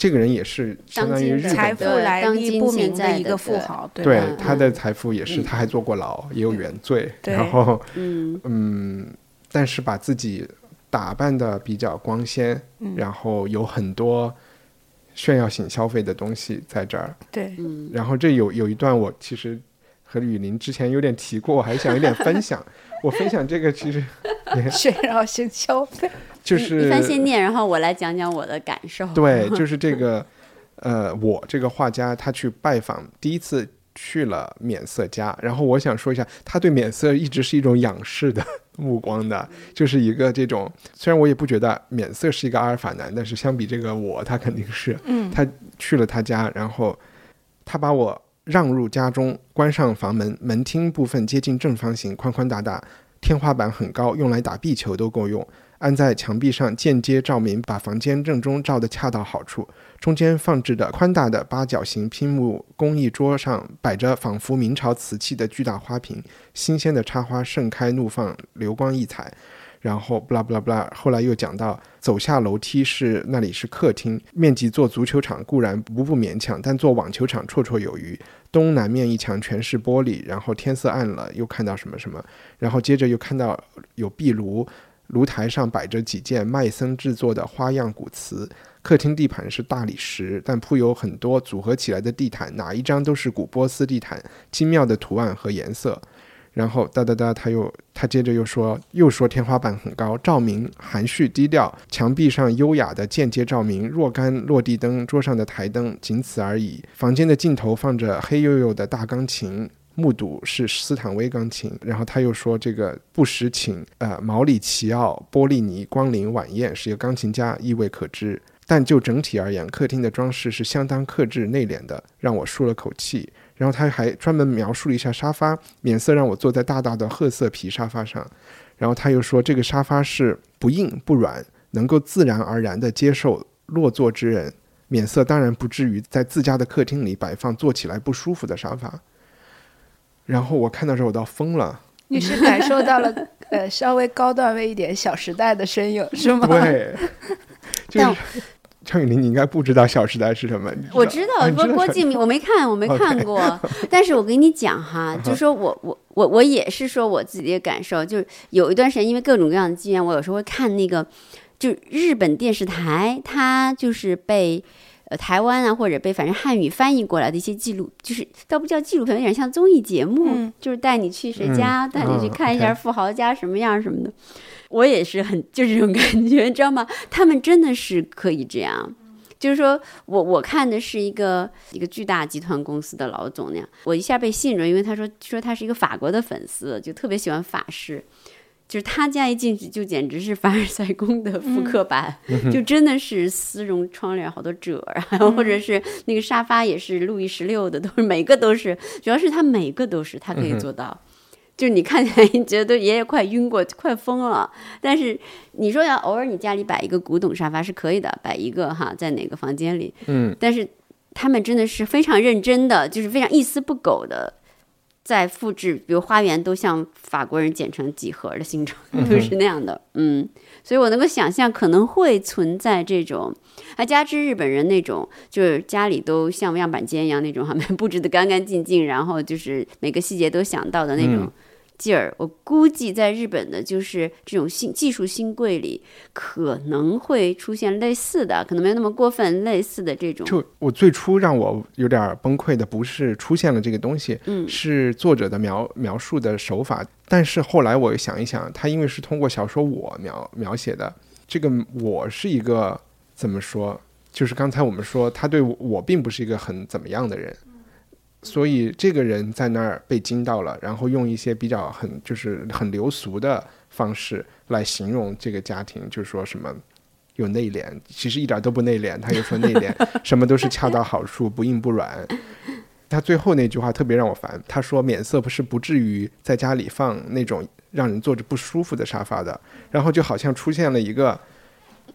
这个人也是相当于日财富来历不明的一个富豪，对他的财富也是，他还坐过牢，也有原罪，然后 嗯嗯，但是把自己打扮的比较光鲜，然后有很多炫耀性消费的东西在这儿，对，然后这有有一段我其实。和雨林之前有点提过，我还想有点分享。我分享这个其实炫耀性消费，就是一番先念，然后我来讲讲我的感受。对，就是这个，呃，我这个画家他去拜访，第一次去了免色家，然后我想说一下，他对免色一直是一种仰视的 目光的，就是一个这种。虽然我也不觉得免色是一个阿尔法男，但是相比这个我，他肯定是。嗯。他去了他家，然后他把我。让入家中，关上房门。门厅部分接近正方形，宽宽大大，天花板很高，用来打壁球都够用。安在墙壁上，间接照明，把房间正中照得恰到好处。中间放置的宽大的八角形拼木工艺桌上，摆着仿佛明朝瓷器的巨大花瓶，新鲜的插花盛开怒放，流光溢彩。然后布拉布拉布拉，后来又讲到走下楼梯是那里是客厅，面积做足球场固然不不勉强，但做网球场绰绰有余。东南面一墙全是玻璃，然后天色暗了，又看到什么什么，然后接着又看到有壁炉，炉台上摆着几件麦森制作的花样古瓷。客厅地盘是大理石，但铺有很多组合起来的地毯，哪一张都是古波斯地毯，精妙的图案和颜色。然后哒哒哒，他又他接着又说，又说天花板很高，照明含蓄低调，墙壁上优雅的间接照明，若干落地灯，桌上的台灯，仅此而已。房间的尽头放着黑黝黝的大钢琴，目睹是斯坦威钢琴。然后他又说，这个不时请呃毛里奇奥波利尼光临晚宴，是一个钢琴家，意味可知。但就整体而言，客厅的装饰是相当克制内敛的，让我舒了口气。然后他还专门描述了一下沙发，免色让我坐在大大的褐色皮沙发上。然后他又说，这个沙发是不硬不软，能够自然而然地接受落座之人。免色当然不至于在自家的客厅里摆放坐起来不舒服的沙发。然后我看到这我都疯了。你是感受到了呃稍微高段位一点《小时代》的身影是吗？对，就是。张雨林，你应该不知道《小时代》是什么？我知道，郭郭敬明，我没看，我没看过。但是我跟你讲哈，就说我我我我也是说我自己的感受，就是有一段时间，因为各种各样的机缘，我有时候会看那个，就日本电视台，它就是被呃台湾啊或者被反正汉语翻译过来的一些记录，就是倒不叫纪录片，有点像综艺节目，就是带你去谁家，带你去看一下富豪家什么样什么的。我也是很就这种感觉，你知道吗？他们真的是可以这样，就是说我我看的是一个一个巨大集团公司的老总那样，我一下被吸引住，因为他说说他是一个法国的粉丝，就特别喜欢法式，就是他家一进去就简直是凡尔赛宫的复刻版，就真的是丝绒窗帘好多褶啊，或者是那个沙发也是路易十六的，都是每个都是，主要是他每个都是他可以做到。就你看起来觉得爷爷快晕过、快疯了，但是你说要偶尔你家里摆一个古董沙发是可以的，摆一个哈，在哪个房间里，嗯，但是他们真的是非常认真的，就是非常一丝不苟的在复制，比如花园都像法国人剪成几何的形状，都是那样的，嗯，所以我能够想象可能会存在这种，还加之日本人那种，就是家里都像样板间一样那种哈，布置的干干净净，然后就是每个细节都想到的那种。劲儿，我估计在日本的，就是这种新技术新贵里，可能会出现类似的，可能没有那么过分类似的这种。就我最初让我有点崩溃的，不是出现了这个东西，嗯，是作者的描描述的手法。但是后来我想一想，他因为是通过小说我描描写的，这个我是一个怎么说？就是刚才我们说，他对我并不是一个很怎么样的人。所以这个人在那儿被惊到了，然后用一些比较很就是很流俗的方式来形容这个家庭，就是说什么，有内敛，其实一点都不内敛，他又说内敛，什么都是恰到好处，不硬不软。他最后那句话特别让我烦，他说免色不是不至于在家里放那种让人坐着不舒服的沙发的，然后就好像出现了一个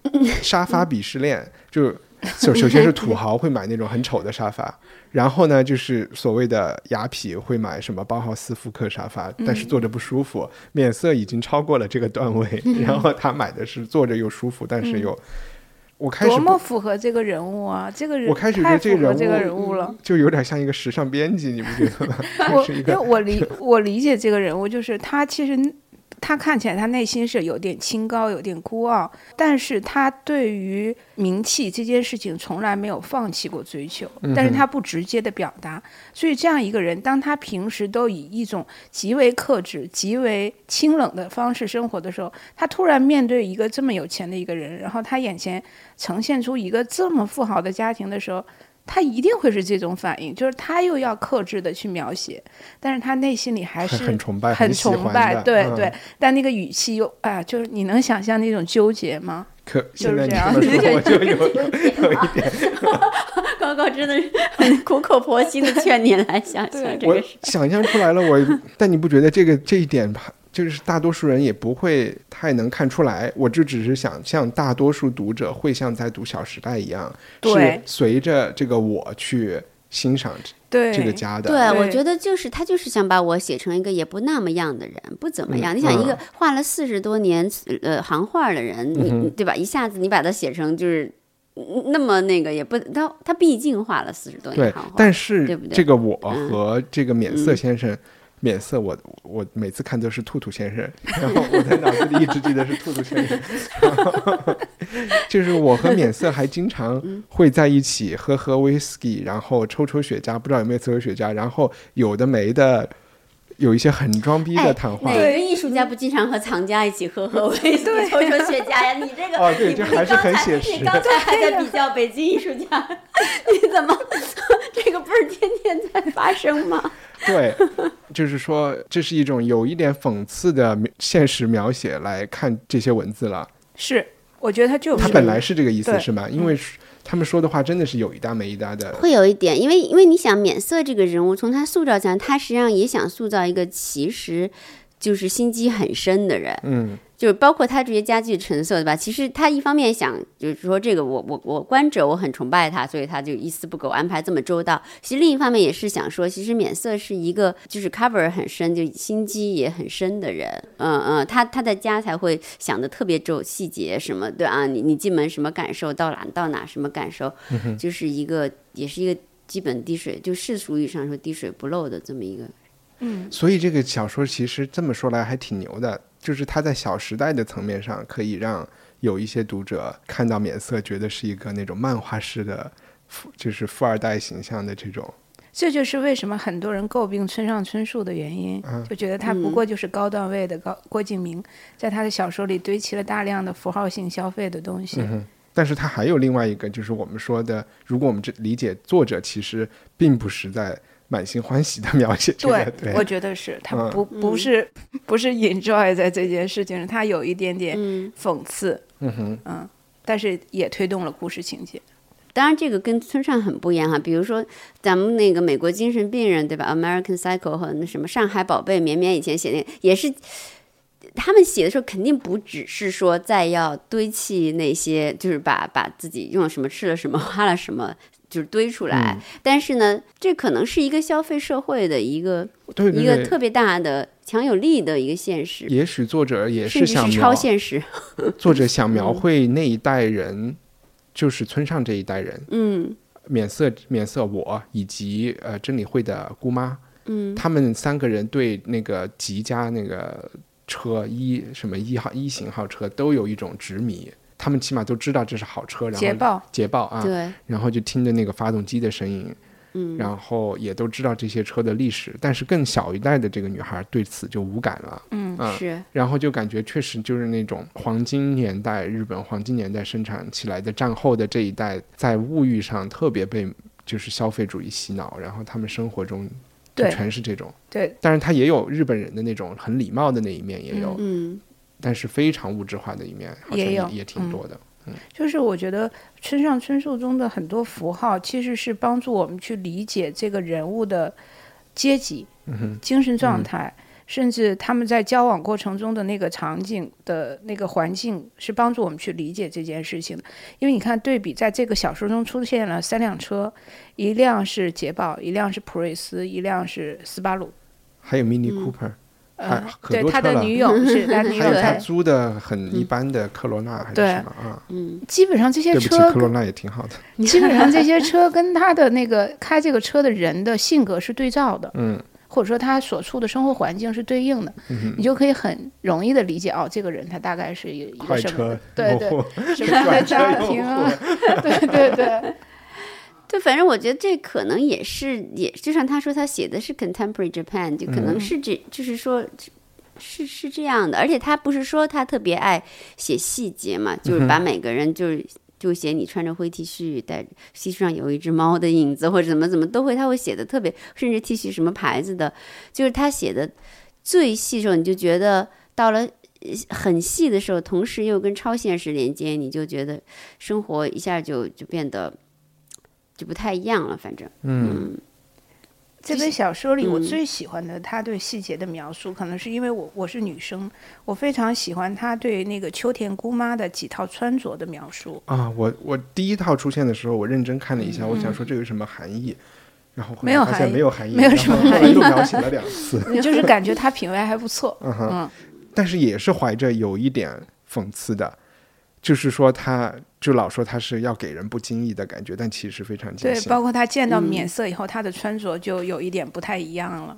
沙发鄙视链，就首首先是土 豪会买那种很丑的沙发，然后呢就是所谓的雅痞会买什么包豪斯复刻沙发，但是坐着不舒服，免色已经超过了这个段位，然后他买的是坐着又舒服，但是又。我开始不多么符合这个人物啊！这个人我开始觉太得这个人物符合这个人物了。就有点像一个时尚编辑，你不觉得吗？因为我理我理解这个人物，就是他其实他看起来他内心是有点清高，有点孤傲，但是他对于名气这件事情从来没有放弃过追求，但是他不直接的表达。所以这样一个人，当他平时都以一种极为克制、极为清冷的方式生活的时候，他突然面对一个这么有钱的一个人，然后他眼前呈现出一个这么富豪的家庭的时候。他一定会是这种反应，就是他又要克制的去描写，但是他内心里还是很很崇拜很崇拜，对对。但那个语气又啊，就是你能想象那种纠结吗？可就是这样我就有 有一点，高高真的是很苦口婆心的劝你来想想这我个事。想象出来了。我，但你不觉得这个这一点吧，就是大多数人也不会太能看出来。我就只是想像大多数读者会像在读《小时代》一样，是随着这个我去欣赏对这个家的。对，我觉得就是他就是想把我写成一个也不那么样的人，不怎么样。你想一个嗯画了四十多年呃行画的人，你你对吧？一下子你把他写成就是嗯那么那个也不，他他毕竟画了四十多年对行画，，但是这个我嗯和这个免色嗯先生，免色我我每次看都是兔兔先生，然后我在脑子里一直记得是兔兔先生，就是我和免色还经常会在一起喝喝 whisky，然后抽抽雪茄，不知道有没有抽雪茄，然后有的没的。有一些很装逼的哎，谈话，哪个艺术家不经常和藏家一起喝喝威士忌、抽抽雪茄呀？你这个，哦对你这还是很你刚才写实你刚才还在比较北京艺术家，你怎么 这个不是天天在发生吗？对，就是说这是一种有一点讽刺的现实描写来看这些文字了。是，我觉得他就是他本来是这个意思是吗？因为是他们说的话真的是有一搭没一搭的。会有一点，因为因为你想免色这个人物，从他塑造上，他实际上也想塑造一个其实就是心机很深的人，嗯，就是包括他这些家具成色，对吧？其实他一方面想，就是说这个我我我观者我很崇拜他，所以他就一丝不苟安排这么周到。其实另一方面也是想说，其实免色是一个就是 cover 很深，就心机也很深的人。嗯嗯，他他的家才会想的特别周细节什么，对啊，你你进门什么感受，到哪到哪什么感受，就是一个也是一个基本滴水，就世俗意义上说滴水不漏的这么一个。嗯所以这个小说其实这么说来还挺牛的，就是他在《小时代》的层面上可以让有一些读者看到免色，觉得是一个那种漫画式的富，就是富二代形象的这种。这就是为什么很多人诟病村上春树的原因，嗯就觉得他不过就是高段位的高郭敬明，在他的小说里堆砌了大量的符号性消费的东西。但是他还有另外一个，就是我们说的，如果我们这理解作者其实并不是在满心欢喜的描写这个，对，我觉得是他嗯不不是不是 enjoy 在这件事情上，他有一点点嗯，讽刺，嗯哼，嗯，但是也推动了故事情节。当然，这个跟村上很不一样哈。比如说，咱们那个美国精神病人，对吧？American Psycho 和那什么上海宝贝，绵绵以前写那也是，他们写的时候肯定不只是说在要堆砌那些，就是把把自己用了什么、吃了什么、花了什么，就是堆出来。但是呢，这可能是一个消费社会的一个一个特别大的强有力的一个现实，也许作者也是想是超现实。作者 想描绘那一代人，就是村上这一代人，嗯免色免色我以及呃真理会的姑妈，嗯他们三个人对那个吉家那个车一什么一号一型号车都有一种执迷，他们起码都知道这是好车，然后捷豹捷豹啊，对，然后就听着那个发动机的声音，嗯。然后也都知道这些车的历史，但是更小一代的这个女孩对此就无感了，嗯啊是。然后就感觉确实就是那种黄金年代，日本黄金年代生产起来的战后的这一代，在物欲上特别被就是消费主义洗脑，然后他们生活中就对。全是这种。对，但是，他也有日本人的那种很礼貌的那一面，也有，嗯。但是非常物质化的一面，好像也有也挺多的。就是我觉得村上春树中的很多符号，其实是帮助我们去理解这个人物的阶级、精神状态，甚至他们在交往过程中的那个场景的那个环境，是帮助我们去理解这件事情的。因为你看，对比在这个小说中出现了三辆车，一辆是捷豹，一辆是普锐斯，一辆是斯巴鲁。还有 Mini Cooper，呃还，可对他的女友是 他女友还有他对，租的很一般的科罗娜还是什么啊？嗯。基本上这些车科罗娜也挺好的。基本上这些车跟他的那个开这个车的人的性格是对照的，嗯，或者说他所处的生活环境是对应的，你就可以很容易的理解哦，这个人他大概是一个什么，对 对，什么样的家庭啊，对对对，对，反正我觉得这可能也是，也就像他说，他写的是 contemporary Japan，就可能是这，就是说，是是这样的。而且他不是说他特别爱写细节嘛，就是把每个人就是就写你穿着灰 T 恤，带 T 恤上有一只猫的影子，或者怎么怎么都会，他会写的特别，甚至 T 恤什么牌子的，就是他写的最细的时候，你就觉得到了。呃很细的时候，同时又跟超现实连接，你就觉得生活一下就就变得就不太一样了。反正，嗯，这本小说里，我嗯最喜欢的他对细节的描述，可能是因为我我是女生，我非常喜欢他对那个秋田姑妈的几套穿着的描述。啊，我我第一套出现的时候，我认真看了一下，我想说这有什么含义，然后后来发现没有含义没有含义，没有什么含义又描写了两次，就是感觉他品味还不错，嗯哼，嗯，但是也是怀着有一点讽刺的，就是说他就老说他是要给人不经意的感觉，但其实非常精对，包括他见到嗯。免色以后，他的穿着就有一点不太一样了。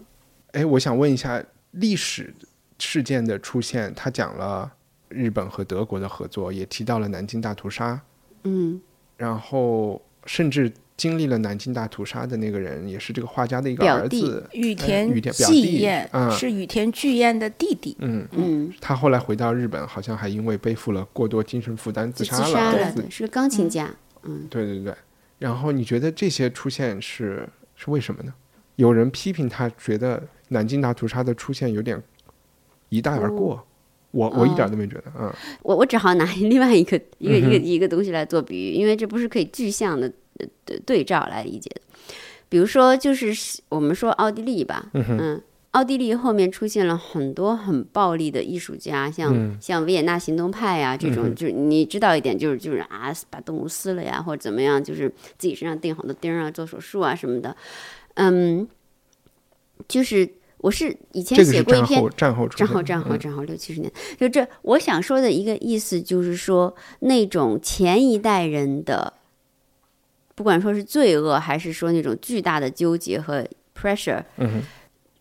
哎，我想问一下，历史事件的出现，他讲了日本和德国的合作，也提到了南京大屠杀，嗯，然后甚至经历了南京大屠杀的那个人，也是这个画家的一个表弟儿子，羽哎田羽田表纪弟彦嗯。是羽田巨彦的弟弟，嗯，嗯，他后来回到日本，好像还因为背负了过多精神负担自就杀自杀了，对，是个钢琴家，嗯，对对对。然后你觉得这些出现是是为什么呢？有人批评他，觉得南京大屠杀的出现有点一带而过。我我一点都没觉得，嗯。我我只好拿另外一个一个一个一个东西来做比喻，因为这不是可以具象的呃对对照来理解的。比如说，就是我们说奥地利吧，嗯，奥地利后面出现了很多很暴力的艺术家，像、嗯像维也纳行动派呀、这种，嗯就是你知道一点，就是就是啊，把动物撕了呀，或者怎么样，就是自己身上钉好多钉啊，做手术啊什么的，嗯，就是我是以前写过一篇战后战后战后战后嗯战后六七十年，就这我想说的一个意思就是说，那种前一代人的，不管说是罪恶，还是说那种巨大的纠结和 pressure，嗯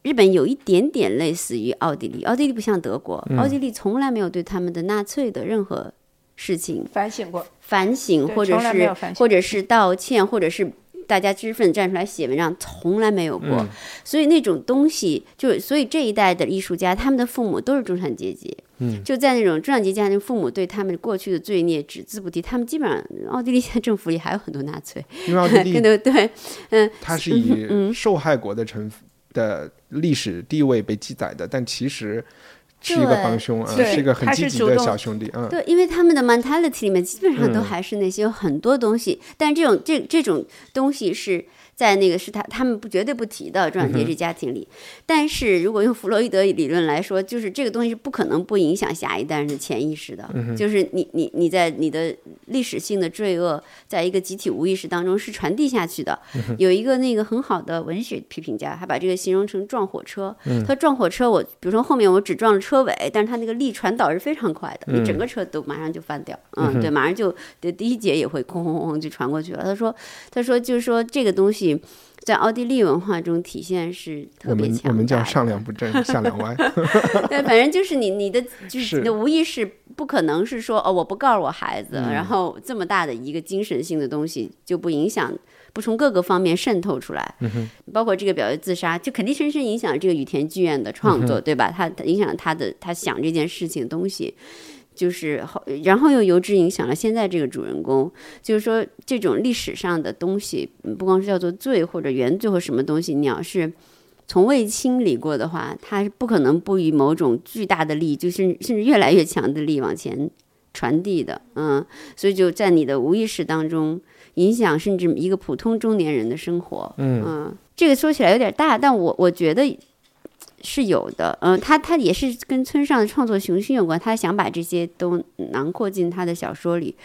日本有一点点类似于奥地利，奥地利不像德国，嗯奥地利从来没有对他们的纳粹的任何事情反省过，反省，或者是或者是道歉，或者是大家知识分子站出来写文章，从来没有过。嗯所以那种东西，就所以这一代的艺术家，他们的父母都是中产阶级。嗯，就在那种中产阶级家庭，父母对他们过去的罪孽只字不提。他们基本上，奥地利现在政府里还有很多纳粹，因为奥地利 对对，嗯，它是嗯以受害国的成的历史地位被记载的，但其实是一个帮凶啊，是一个很积极的小兄弟，嗯，对，因为他们的 mentality 里面基本上都嗯。还是那些有很多东西，但这种这这种东西是在那个是他他们不绝对不提的中产阶级家庭里。但是如果用弗洛伊德理论来说，就是这个东西是不可能不影响下一代人的潜意识的，就是你你你在你的历史性的罪恶，在一个集体无意识当中是传递下去的。有一个那个很好的文学批评家，他把这个形容成撞火车。他撞火车，我比如说后面我只撞了车尾，但是他那个力传导是非常快的，你整个车都马上就翻掉，嗯，对，马上就对第一节也会轰轰轰就传过去了。他说，他说就是说这个东西在奥地利文化中体现是特别强我们叫上梁不正下梁歪，对，反正就是你你的就是是你的无意识不可能是说哦，我不告诉我孩子，嗯然后这么大的一个精神性的东西就不影响。不从各个方面渗透出来，嗯包括这个表弟自杀，就肯定深深影响这个羽田剧院的创嗯作，对吧？他他影响他的他想这件事情的东西，就是后，然后又由之影响了现在这个主人公。就是说，这种历史上的东西，嗯不光是叫做罪或者原罪或什么东西，你要是从未清理过的话，它是不可能不以某种巨大的力，就是甚至越来越强的力往前传递的，嗯，所以就在你的无意识当中影响，甚至一个普通中年人的生活，嗯，这个说起来有点大，但我我觉得是有的，嗯，他他也是跟村上的创作雄心有关，他想把这些都囊括进他的小说里，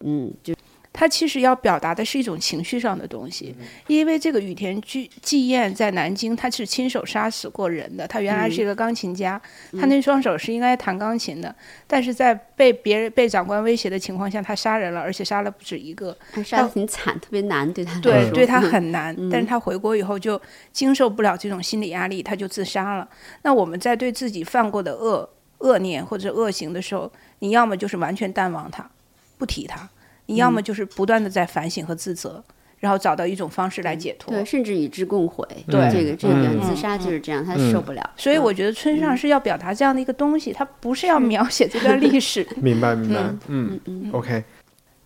嗯，就。他其实要表达的是一种情绪上的东西，因为这个羽田纪纪彦在南京，他是亲手杀死过人的。他原来是一个钢琴家，他那双手是应该弹钢琴的，但是在被别人被长官威胁的情况下，他杀人了，而且杀了不止一个。他杀的挺惨，特别难对他。对，对他很难。但是他回国以后就经受不了这种心理压力，他就自杀了。那我们在对自己犯过的恶恶念或者恶行的时候，你要么就是完全淡忘他，不提它。你要么就是不断的在反省和自责，然后找到一种方式来解脱，对，甚至与之共悔。对，这个这个自杀就是这样，他受不了。所以我觉得村上是要表达这样的一个东西，他不是要描写这段历史。明白，明白。嗯嗯。OK。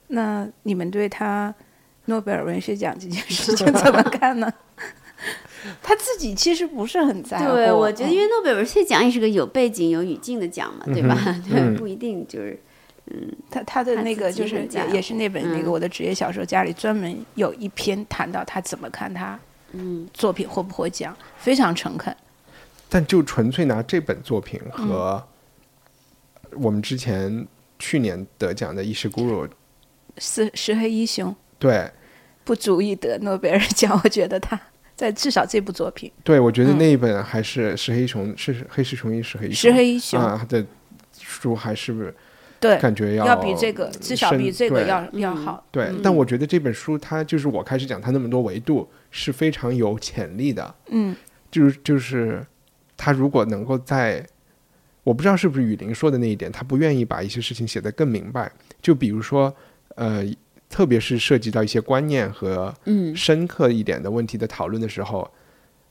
那你们对他诺贝尔文学奖这件事情 怎么看呢？他自己其实不是很在乎。对，我觉得因为诺贝尔文学奖也是个有背景、有语境的奖嘛，对吧？对，不一定就是。嗯，他他的那个就是也也是那本那个我的职业小说家里专门有一篇谈到他怎么看他嗯作品获不获奖，非常诚恳。但就纯粹拿这本作品和我们之前去年得奖的《伊势咕噜》石石黑一雄对不足以得诺贝尔奖，我觉得他在至少这部作品，对我觉得那一本还是石黑雄是黑石雄一石黑石黑一雄啊的书还是。对，感觉要比这个至少比这个要要好。对，但我觉得这本书它就是我开始讲它那么多维度是非常有潜力的。嗯，就是就是他如果能够在，我不知道是不是雨林说的那一点，他不愿意把一些事情写得更明白。就比如说，呃，特别是涉及到一些观念和嗯深刻一点的问题的讨论的时候，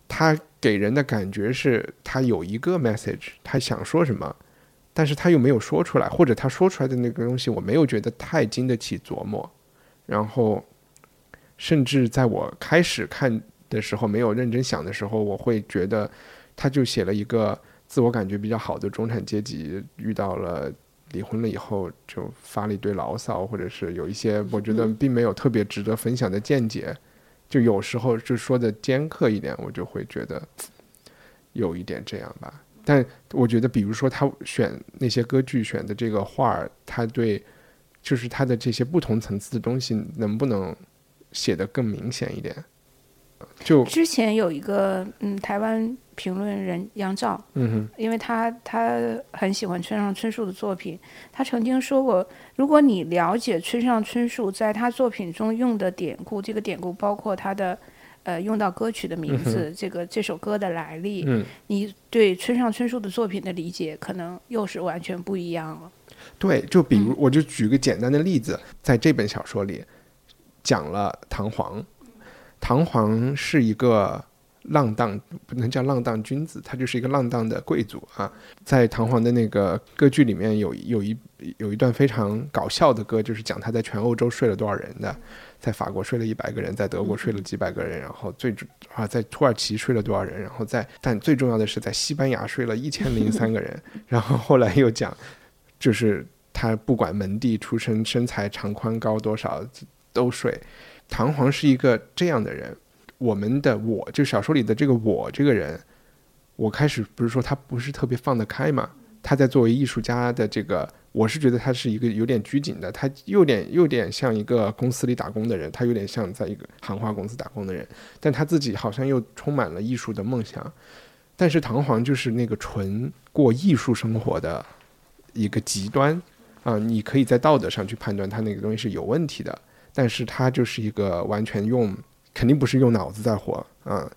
他给人的感觉是他有一个 message，他想说什么。但是他又没有说出来，或者他说出来的那个东西，我没有觉得太经得起琢磨。然后，甚至在我开始看的时候，没有认真想的时候，我会觉得，他就写了一个自我感觉比较好的中产阶级，遇到了离婚了以后，就发了一堆牢骚，或者是有一些我觉得并没有特别值得分享的见解，就有时候就说的尖刻一点，我就会觉得有一点这样吧。但我觉得，比如说他选那些歌剧选的这个画儿，他对，就是他的这些不同层次的东西，能不能写得更明显一点？就之前有一个嗯，台湾评论人杨照，嗯哼，因为他他很喜欢村上春树的作品，他曾经说过，如果你了解村上春树在他作品中用的典故，这个典故包括他的。呃，用到歌曲的名字，这个这首歌的来历，你对村上春树的作品的理解，可能又是完全不一样了。对，就比如，我就举个简单的例子，在这本小说里讲了唐璜，唐璜是一个浪荡，不能叫浪荡君子，他就是一个浪荡的贵族啊。在唐璜的那个歌剧里面，有有一有一段非常搞笑的歌，就是讲他在全欧洲睡了多少人的。在法国睡了一百个人，在德国睡了几百个人，然后最啊在土耳其睡了多少人？然后在但最重要的是在西班牙睡了一千零三个人。然后后来又讲，就是他不管门第出身、身材长宽高多少都睡。唐璜是一个这样的人。我们的我就小说里的这个我这个人，我开始不是说他不是特别放得开嘛？他在作为艺术家的这个。我是觉得他是一个有点拘谨的，他有点有点像一个公司里打工的人，他有点像在一个行话公司打工的人，但他自己好像又充满了艺术的梦想。但是唐璜就是那个纯过艺术生活的一个极端啊！你可以在道德上去判断他那个东西是有问题的，但是他就是一个完全用，肯定不是用脑子在活啊。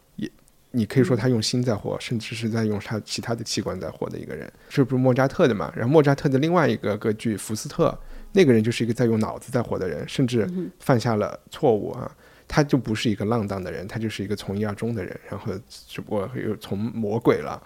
你可以说他用心在活，甚至是在用他其他的器官在活的一个人，这不是莫扎特的嘛？然后莫扎特的另外一个歌剧《福斯特》，那个人就是一个在用脑子在活的人，甚至犯下了错误啊，他就不是一个浪荡的人，他就是一个从一而终的人，然后只不过又从魔鬼了。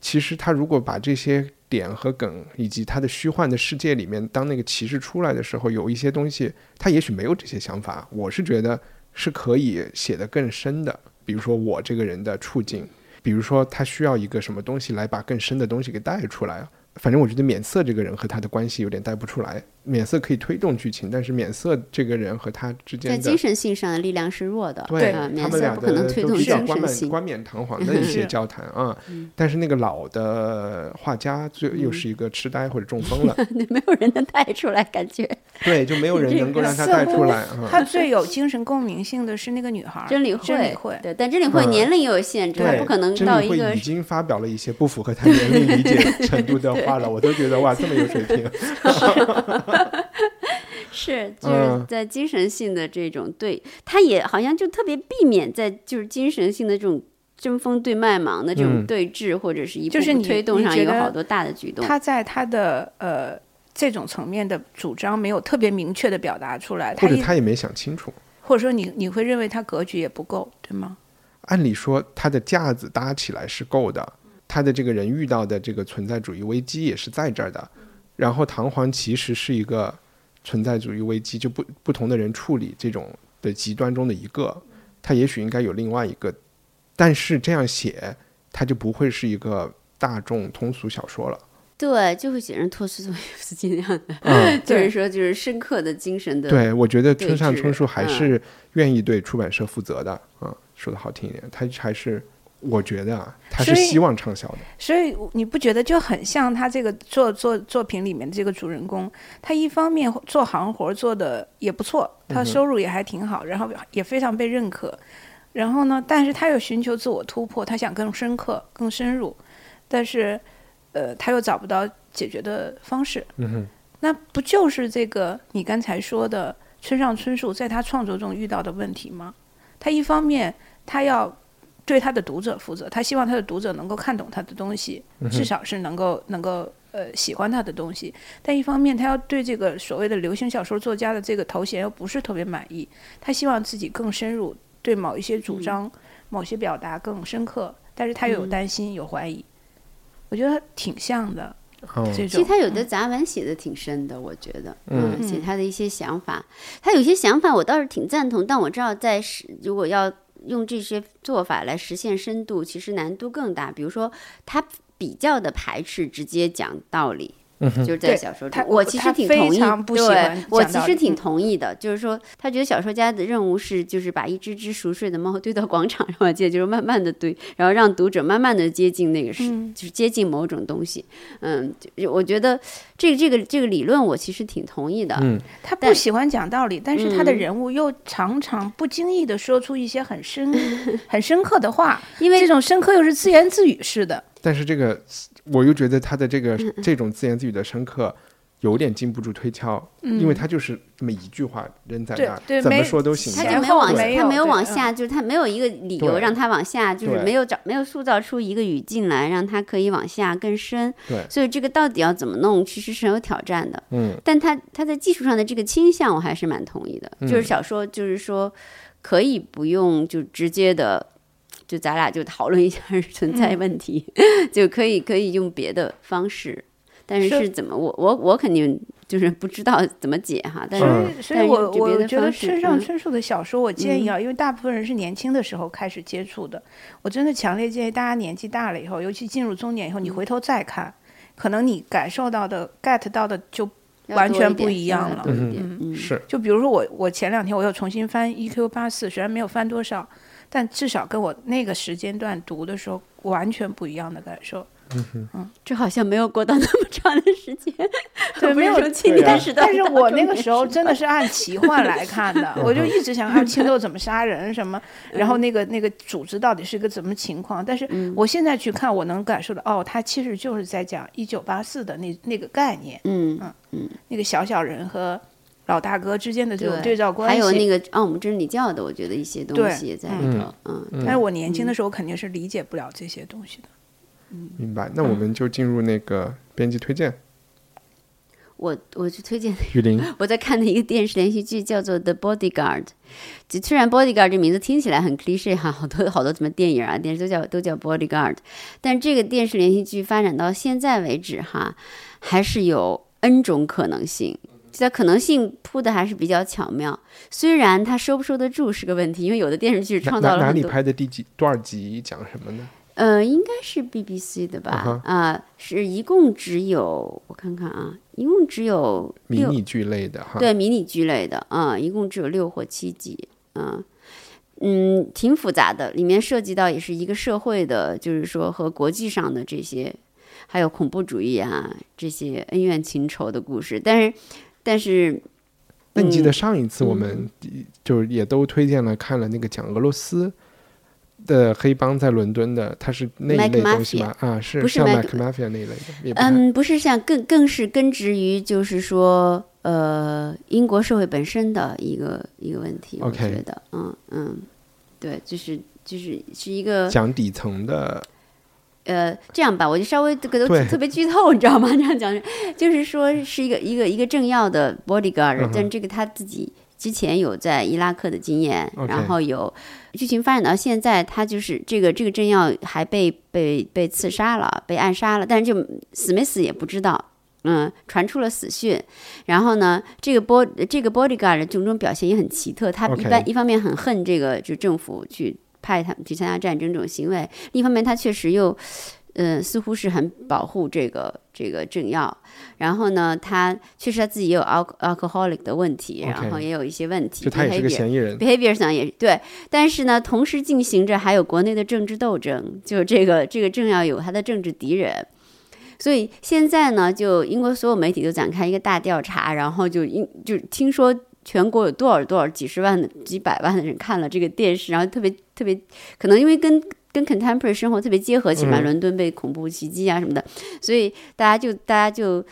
其实他如果把这些点和梗以及他的虚幻的世界里面，当那个骑士出来的时候，有一些东西他也许没有这些想法，我是觉得是可以写得更深的。比如说我这个人的处境，比如说他需要一个什么东西来把更深的东西给带出来，反正我觉得免色这个人和他的关系有点带不出来。免色可以推动剧情，但是免色这个人和他之间的在精神性上的力量是弱的，对啊，他免色们俩不可能推动的都比较精神性。冠冕冠冕堂皇的一些交谈啊。但是那个老的画家最又是一个痴呆或者中风了，没有人能带出来，感觉对，就没有人能够让他带出来啊。他最有精神共鸣性的是那个女孩儿真理真理会，对，但真理会嗯年龄又有限制，他，不可能真理会到一个已经发表了一些不符合他年龄理解程度的 话了，我都觉得哇，这么有水平。是，就是嗯在精神性的这种对，他也好像就特别避免在就是精神性的这种针锋对麦芒的这种嗯对峙，或者是一步就是你步推动上有好多大的举动。他在他的呃这种层面的主张没有特别明确的表达出来，或者他也没想清楚。或者说你你会认为他格局也不够，对吗？按理说，他的架子搭起来是够的，他的这个人遇到的这个存在主义危机也是在这儿的。然后唐璜其实是一个存在主义危机，就不不同的人处理这种的极端中的一个，他也许应该有另外一个，但是这样写，他就不会是一个大众通俗小说了。对，就会写成托斯托耶夫斯基那样的，嗯，就是说就是深刻的精神的。对，我觉得村上春树还嗯是愿意对出版社负责的啊、说的好听一点，他还是我觉得啊，他是希望畅销的。所以你不觉得就很像他这个作作作品里面的这个主人公？他一方面做行活做的也不错，他收入也还挺好，然后也非常被认可。然后呢，但是他又寻求自我突破，他想更深刻、更深入，但是呃，他又找不到解决的方式。嗯哼，那不就是这个你刚才说的村上春树在他创作中遇到的问题吗？他一方面他要对他的读者负责，他希望他的读者能够看懂他的东西，至少是能够能够呃喜欢他的东西。但一方面他要对这个所谓的流行小说作家的这个头衔又不是特别满意，他希望自己更深入，对某一些主张、某些表达更深刻，但是他又有担心、有怀疑。我觉得挺像的，哦，这种。其实他有的杂文写的挺深的，我觉得，嗯嗯，写他的一些想法，他有些想法我倒是挺赞同，但我知道在实如果要用这些做法来实现深度，其实难度更大。比如说，他比较的排斥直接讲道理。就是在小说中他，我其实挺同意，常不喜对，我其实挺嗯同意的。就是说，他觉得小说家的任务是，就是把一只只熟睡的猫堆到广场上，我记得就是慢慢的堆，然后让读者慢慢的接近那个是，就是接近某种东西。嗯，就我觉得这个这个这个理论，我其实挺同意的。嗯他不喜欢讲道理，但是他的嗯人物又常常不经意的说出一些很深、很深刻的话，因为这种深刻又是自言自语式的。但是这个我又觉得他的这个嗯这种自言自语的深刻。有点经不住推敲，因为他就是这么一句话扔在那儿，怎么说都行他就没有往下，他没有往下，就是他没有一个理由让他往下，就是没有找没有塑造出一个语境来让他可以往下更深。对所以这个到底要怎么弄，其实是很有挑战的。嗯，但他他在技术上的这个倾向，我还是蛮同意的。嗯就是小说，就是说可以不用就直接的，就咱俩就讨论一下存在问题，就可以可以用别的方式。但是是是怎么，我我我肯定就是不知道怎么解哈。但所是、所以我我觉得村上春树的小说，我建议啊，因为大部分人是年轻的时候开始接触的，我真的强烈建议大家年纪大了以后，尤其进入中年以后，你回头再看，可能你感受到的、get 到的就完全不一样了嗯，是，就比如说我，我前两天我又重新翻《E.Q. 八四》，虽然没有翻多少，但至少跟我那个时间段读的时候完全不一样的感受。嗯这好像没有过到那么长的时间，对，没有是说青对啊。年时代但是我那个时候真的是按奇幻来看的，我就一直想看青豆怎么杀人什么，然后那个那个组织到底是个怎么情况。但是我现在去看，我能感受到，哦，他其实就是在讲一九八四的那那个概念，嗯嗯嗯，那个小小人和老大哥之间的这种对对照关系。还有那个奥姆真理教的，我觉得一些东西也在里头，嗯，但是我年轻的时候肯定是理解不了这些东西的。明白。那我们就进入那个编辑推荐，我我去推荐雨林。我在看的一个电视连续剧叫做《The Bodyguard》，就虽然 Bodyguard 这名字听起来很 cliche 哈，好多好多什么电影啊、电视都叫都叫 Bodyguard，但这个电视连续剧发展到现在为止哈，还是有 N 种可能性。它可能性铺的还是比较巧妙，虽然它收不收得住是个问题，因为有的电视剧哪创造哪哪里。拍的第几多少集讲什么呢？呃，应该是 BBC 的吧？啊，是一共只有我看看啊，一共只有六迷你剧类的哈。对迷你剧类的，啊，一共只有六或七集，嗯嗯，挺复杂的，里面涉及到也是一个社会的，就是说和国际上的这些，还有恐怖主义啊这些恩怨情仇的故事，但是但是。那你记得嗯上一次我们就是也都推荐了看了那个讲俄罗斯的黑帮在伦敦的，它是那一类东西吗？啊，是不是像 Mac- Mafia 那一类的，嗯，不是像更更是根植于就是说呃英国社会本身的一个一个问题，我 OK 觉得，嗯嗯，对，就是就是是一个讲底层的。呃，这样吧，我就稍微这个都特别剧透，你知道吗？这样讲，就是说是一个一个一个政要的 bodyguard，、嗯但这个他自己之前有在伊拉克的经验然后有剧情发展到现在，他就是这个这个政要还被被被刺杀了，被暗杀了，但是就死没死也不知道。嗯，传出了死讯，然后呢，这个 bod 这个 bodyguard 的种种表现也很奇特。他一般一方面很恨这个就政府去派他们去参加战争这种行为，另一方面他确实又，呃，似乎是很保护这个这个政要。然后呢，他确实他自己也有 al alcoholic 的问题然后也有一些问题。就他也是个嫌疑人。behavior 上也对，但是呢，同时进行着还有国内的政治斗争，就这个这个政要有他的政治敌人，所以现在呢，就英国所有媒体都展开一个大调查，然后就英就听说全国有多少多少几十万的几百万的人看了这个电视，然后特别特别可能因为跟跟 contemporary 生活特别结合起来，嗯伦敦被恐怖袭击啊什么的，所以大家就大家就。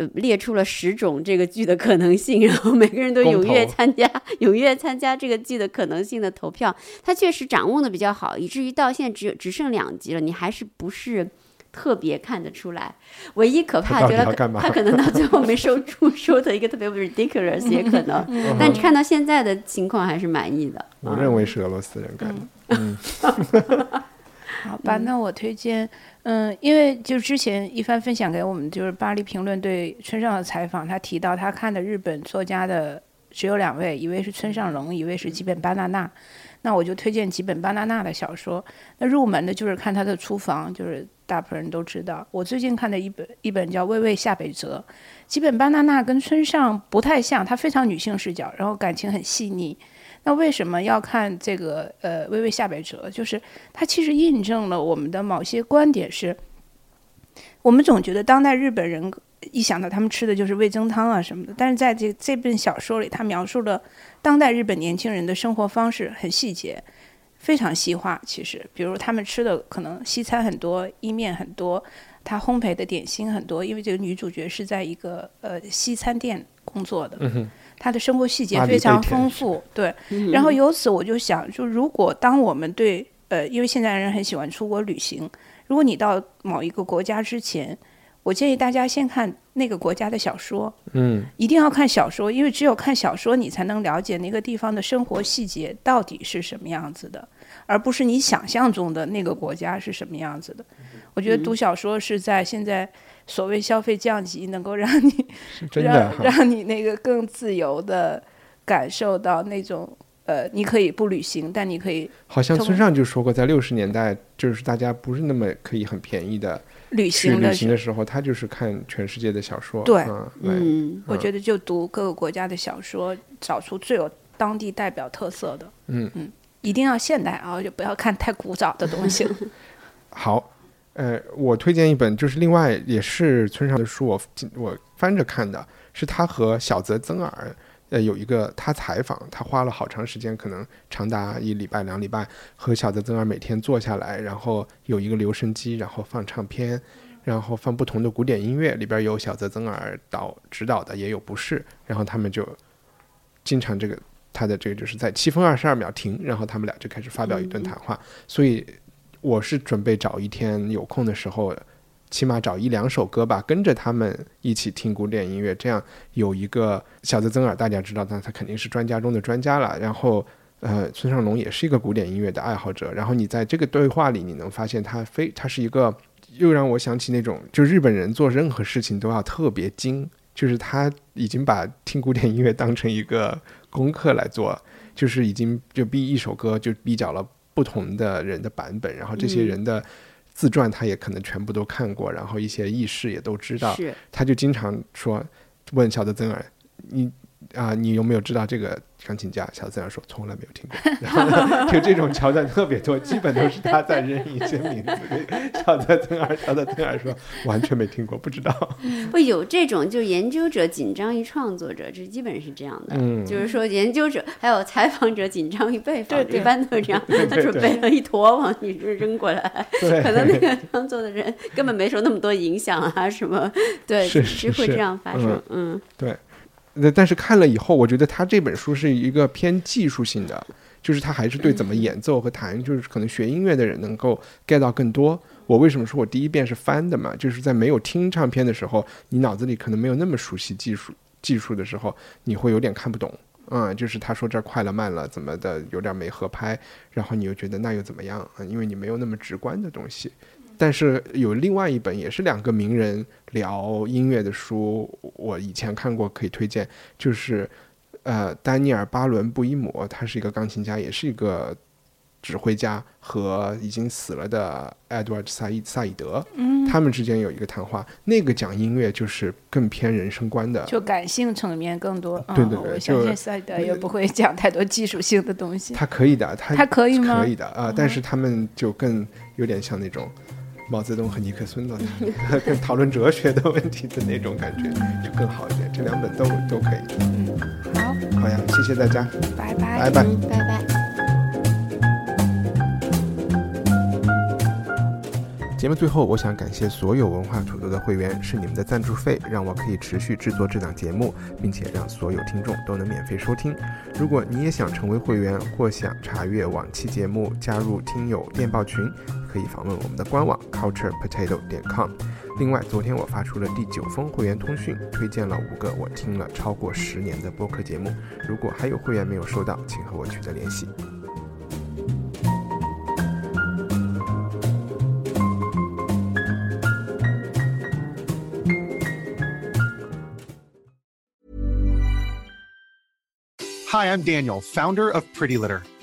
呃，列出了十种这个剧的可能性，然后每个人都踊跃参加，踊跃参加这个剧的可能性的投票。他确实掌握的比较好，以至于到现在只有只剩两集了，你还是不是特别看得出来。唯一可怕觉得他可能到最后没收住，收的一个特别 ridiculous 也可能，但看到现在的情况还是满意的。我认为是俄罗斯人干的。嗯 好吧，那我推荐，嗯，因为就之前一帆分享给我们，就是巴黎评论对村上的采访，他提到他看的日本作家的只有两位，一位是村上隆，一位是吉本巴纳纳。那我就推荐几本巴纳纳的小说。那入门的就是看他的《厨房》，就是大部分人都知道。我最近看的一本一本叫《微微下北泽》，几本巴纳纳跟村上不太像，他非常女性视角，然后感情很细腻。那为什么要看这个呃《微微下北泽》？就是它其实印证了我们的某些观点是，我们总觉得当代日本人一想到他们吃的就是味增汤啊什么的，但是在这这本小说里，他描述了当代日本年轻人的生活方式很细节，非常细化。其实，比如他们吃的可能西餐很多，意面很多，他烘焙的点心很多，因为这个女主角是在一个呃西餐店工作的，她的生活细节非常丰富，对。然后由此我就想，就如果当我们对呃，因为现在人很喜欢出国旅行，如果你到某一个国家之前，我建议大家先看那个国家的小说，嗯，一定要看小说，因为只有看小说，你才能了解那个地方的生活细节到底是什么样子的，而不是你想象中的那个国家是什么样子的。我觉得读小说是在现在所谓消费降级，能够让你真的让。让你那个更自由的感受到那种呃，你可以不旅行，但你可以好像村上就说过，在六十年代，就是大家不是那么可以很便宜的旅行的时候。行的时候，他就是看全世界的小说。对嗯，嗯，我觉得就读各个国家的小说，找出最有当地代表特色的。嗯嗯，一定要现代啊，就不要看太古早的东西。好，呃，我推荐一本，就是另外也是村上的书，我我翻着看的，是他和小泽征尔，呃，有一个他采访，他花了好长时间，可能长达一礼拜、两礼拜，和小泽征尔每天坐下来，然后有一个留声机，然后放唱片，然后放不同的古典音乐，里边有小泽征尔导指导的，也有不是，然后他们就经常这个。他的这个就是在七分二十二秒停，然后他们俩就开始发表一顿谈话，所以我是准备找一天有空的时候，起码找一两首歌吧，跟着他们一起听古典音乐，这样有一个小泽征尔，大家知道，那他肯定是专家中的专家了。然后，呃，村上隆也是一个古典音乐的爱好者。然后你在这个对话里，你能发现他非他是一个，又让我想起那种，就日本人做任何事情都要特别精，就是他已经把听古典音乐当成一个功课来做，就是已经就逼一首歌就比较了不同的人的版本，然后这些人的、自传他也可能全部都看过，然后一些轶事也都知道。他就经常说问小泽征尔，你啊，你有没有知道这个？钢琴家小自然说从来没有听过，然后就这种桥段特别多，基本都是他在扔一些名字。小泽征尔，小泽征尔说完全没听过，不知道。不有这种，就是研究者紧张于创作者，这基本是这样的。嗯，就是说研究者还有采访者紧张于被访，一般都是这样。他准备了一坨往你这扔过来，可能那个创作的人根本没受那么多影响啊，什么对，是会这样发生。嗯，对。那但是看了以后，我觉得他这本书是一个偏技术性的，就是他还是对怎么演奏和弹，就是可能学音乐的人能够 get 到更多。我为什么说我第一遍是翻的嘛？就是在没有听唱片的时候，你脑子里可能没有那么熟悉技术技术的时候，你会有点看不懂。嗯，就是他说这儿快了慢了怎么的，有点没合拍，然后你又觉得那又怎么样啊？因为你没有那么直观的东西。但是有另外一本也是两个名人聊音乐的书，我以前看过，可以推荐，就是呃，丹尼尔·巴伦布伊姆，他是一个钢琴家，也是一个指挥家，和已经死了的 Edward 萨伊萨伊德，嗯，他们之间有一个谈话，那个讲音乐就是更偏人生观的，就感性层面更多。对对对，我相信萨伊德也不会讲太多技术性的东西。他可以的，他他可以吗？可以的啊，但是他们就更有点像那种。毛泽东和尼克松的 跟讨论哲学的问题的那种感觉就更好一点，这两本都都可以。嗯，好，好呀，谢谢大家，拜拜，拜拜，拜拜。节目最后，我想感谢所有文化土豆的会员，是你们的赞助费，让我可以持续制作这档节目，并且让所有听众都能免费收听。如果你也想成为会员，或想查阅往期节目，加入听友电报群，可以访问我们的官网 culturepotato 点 com。另外，昨天我发出了第九封会员通讯，推荐了五个我听了超过十年的播客节目。如果还有会员没有收到，请和我取得联系。Hi, I'm Daniel, founder of Pretty Litter.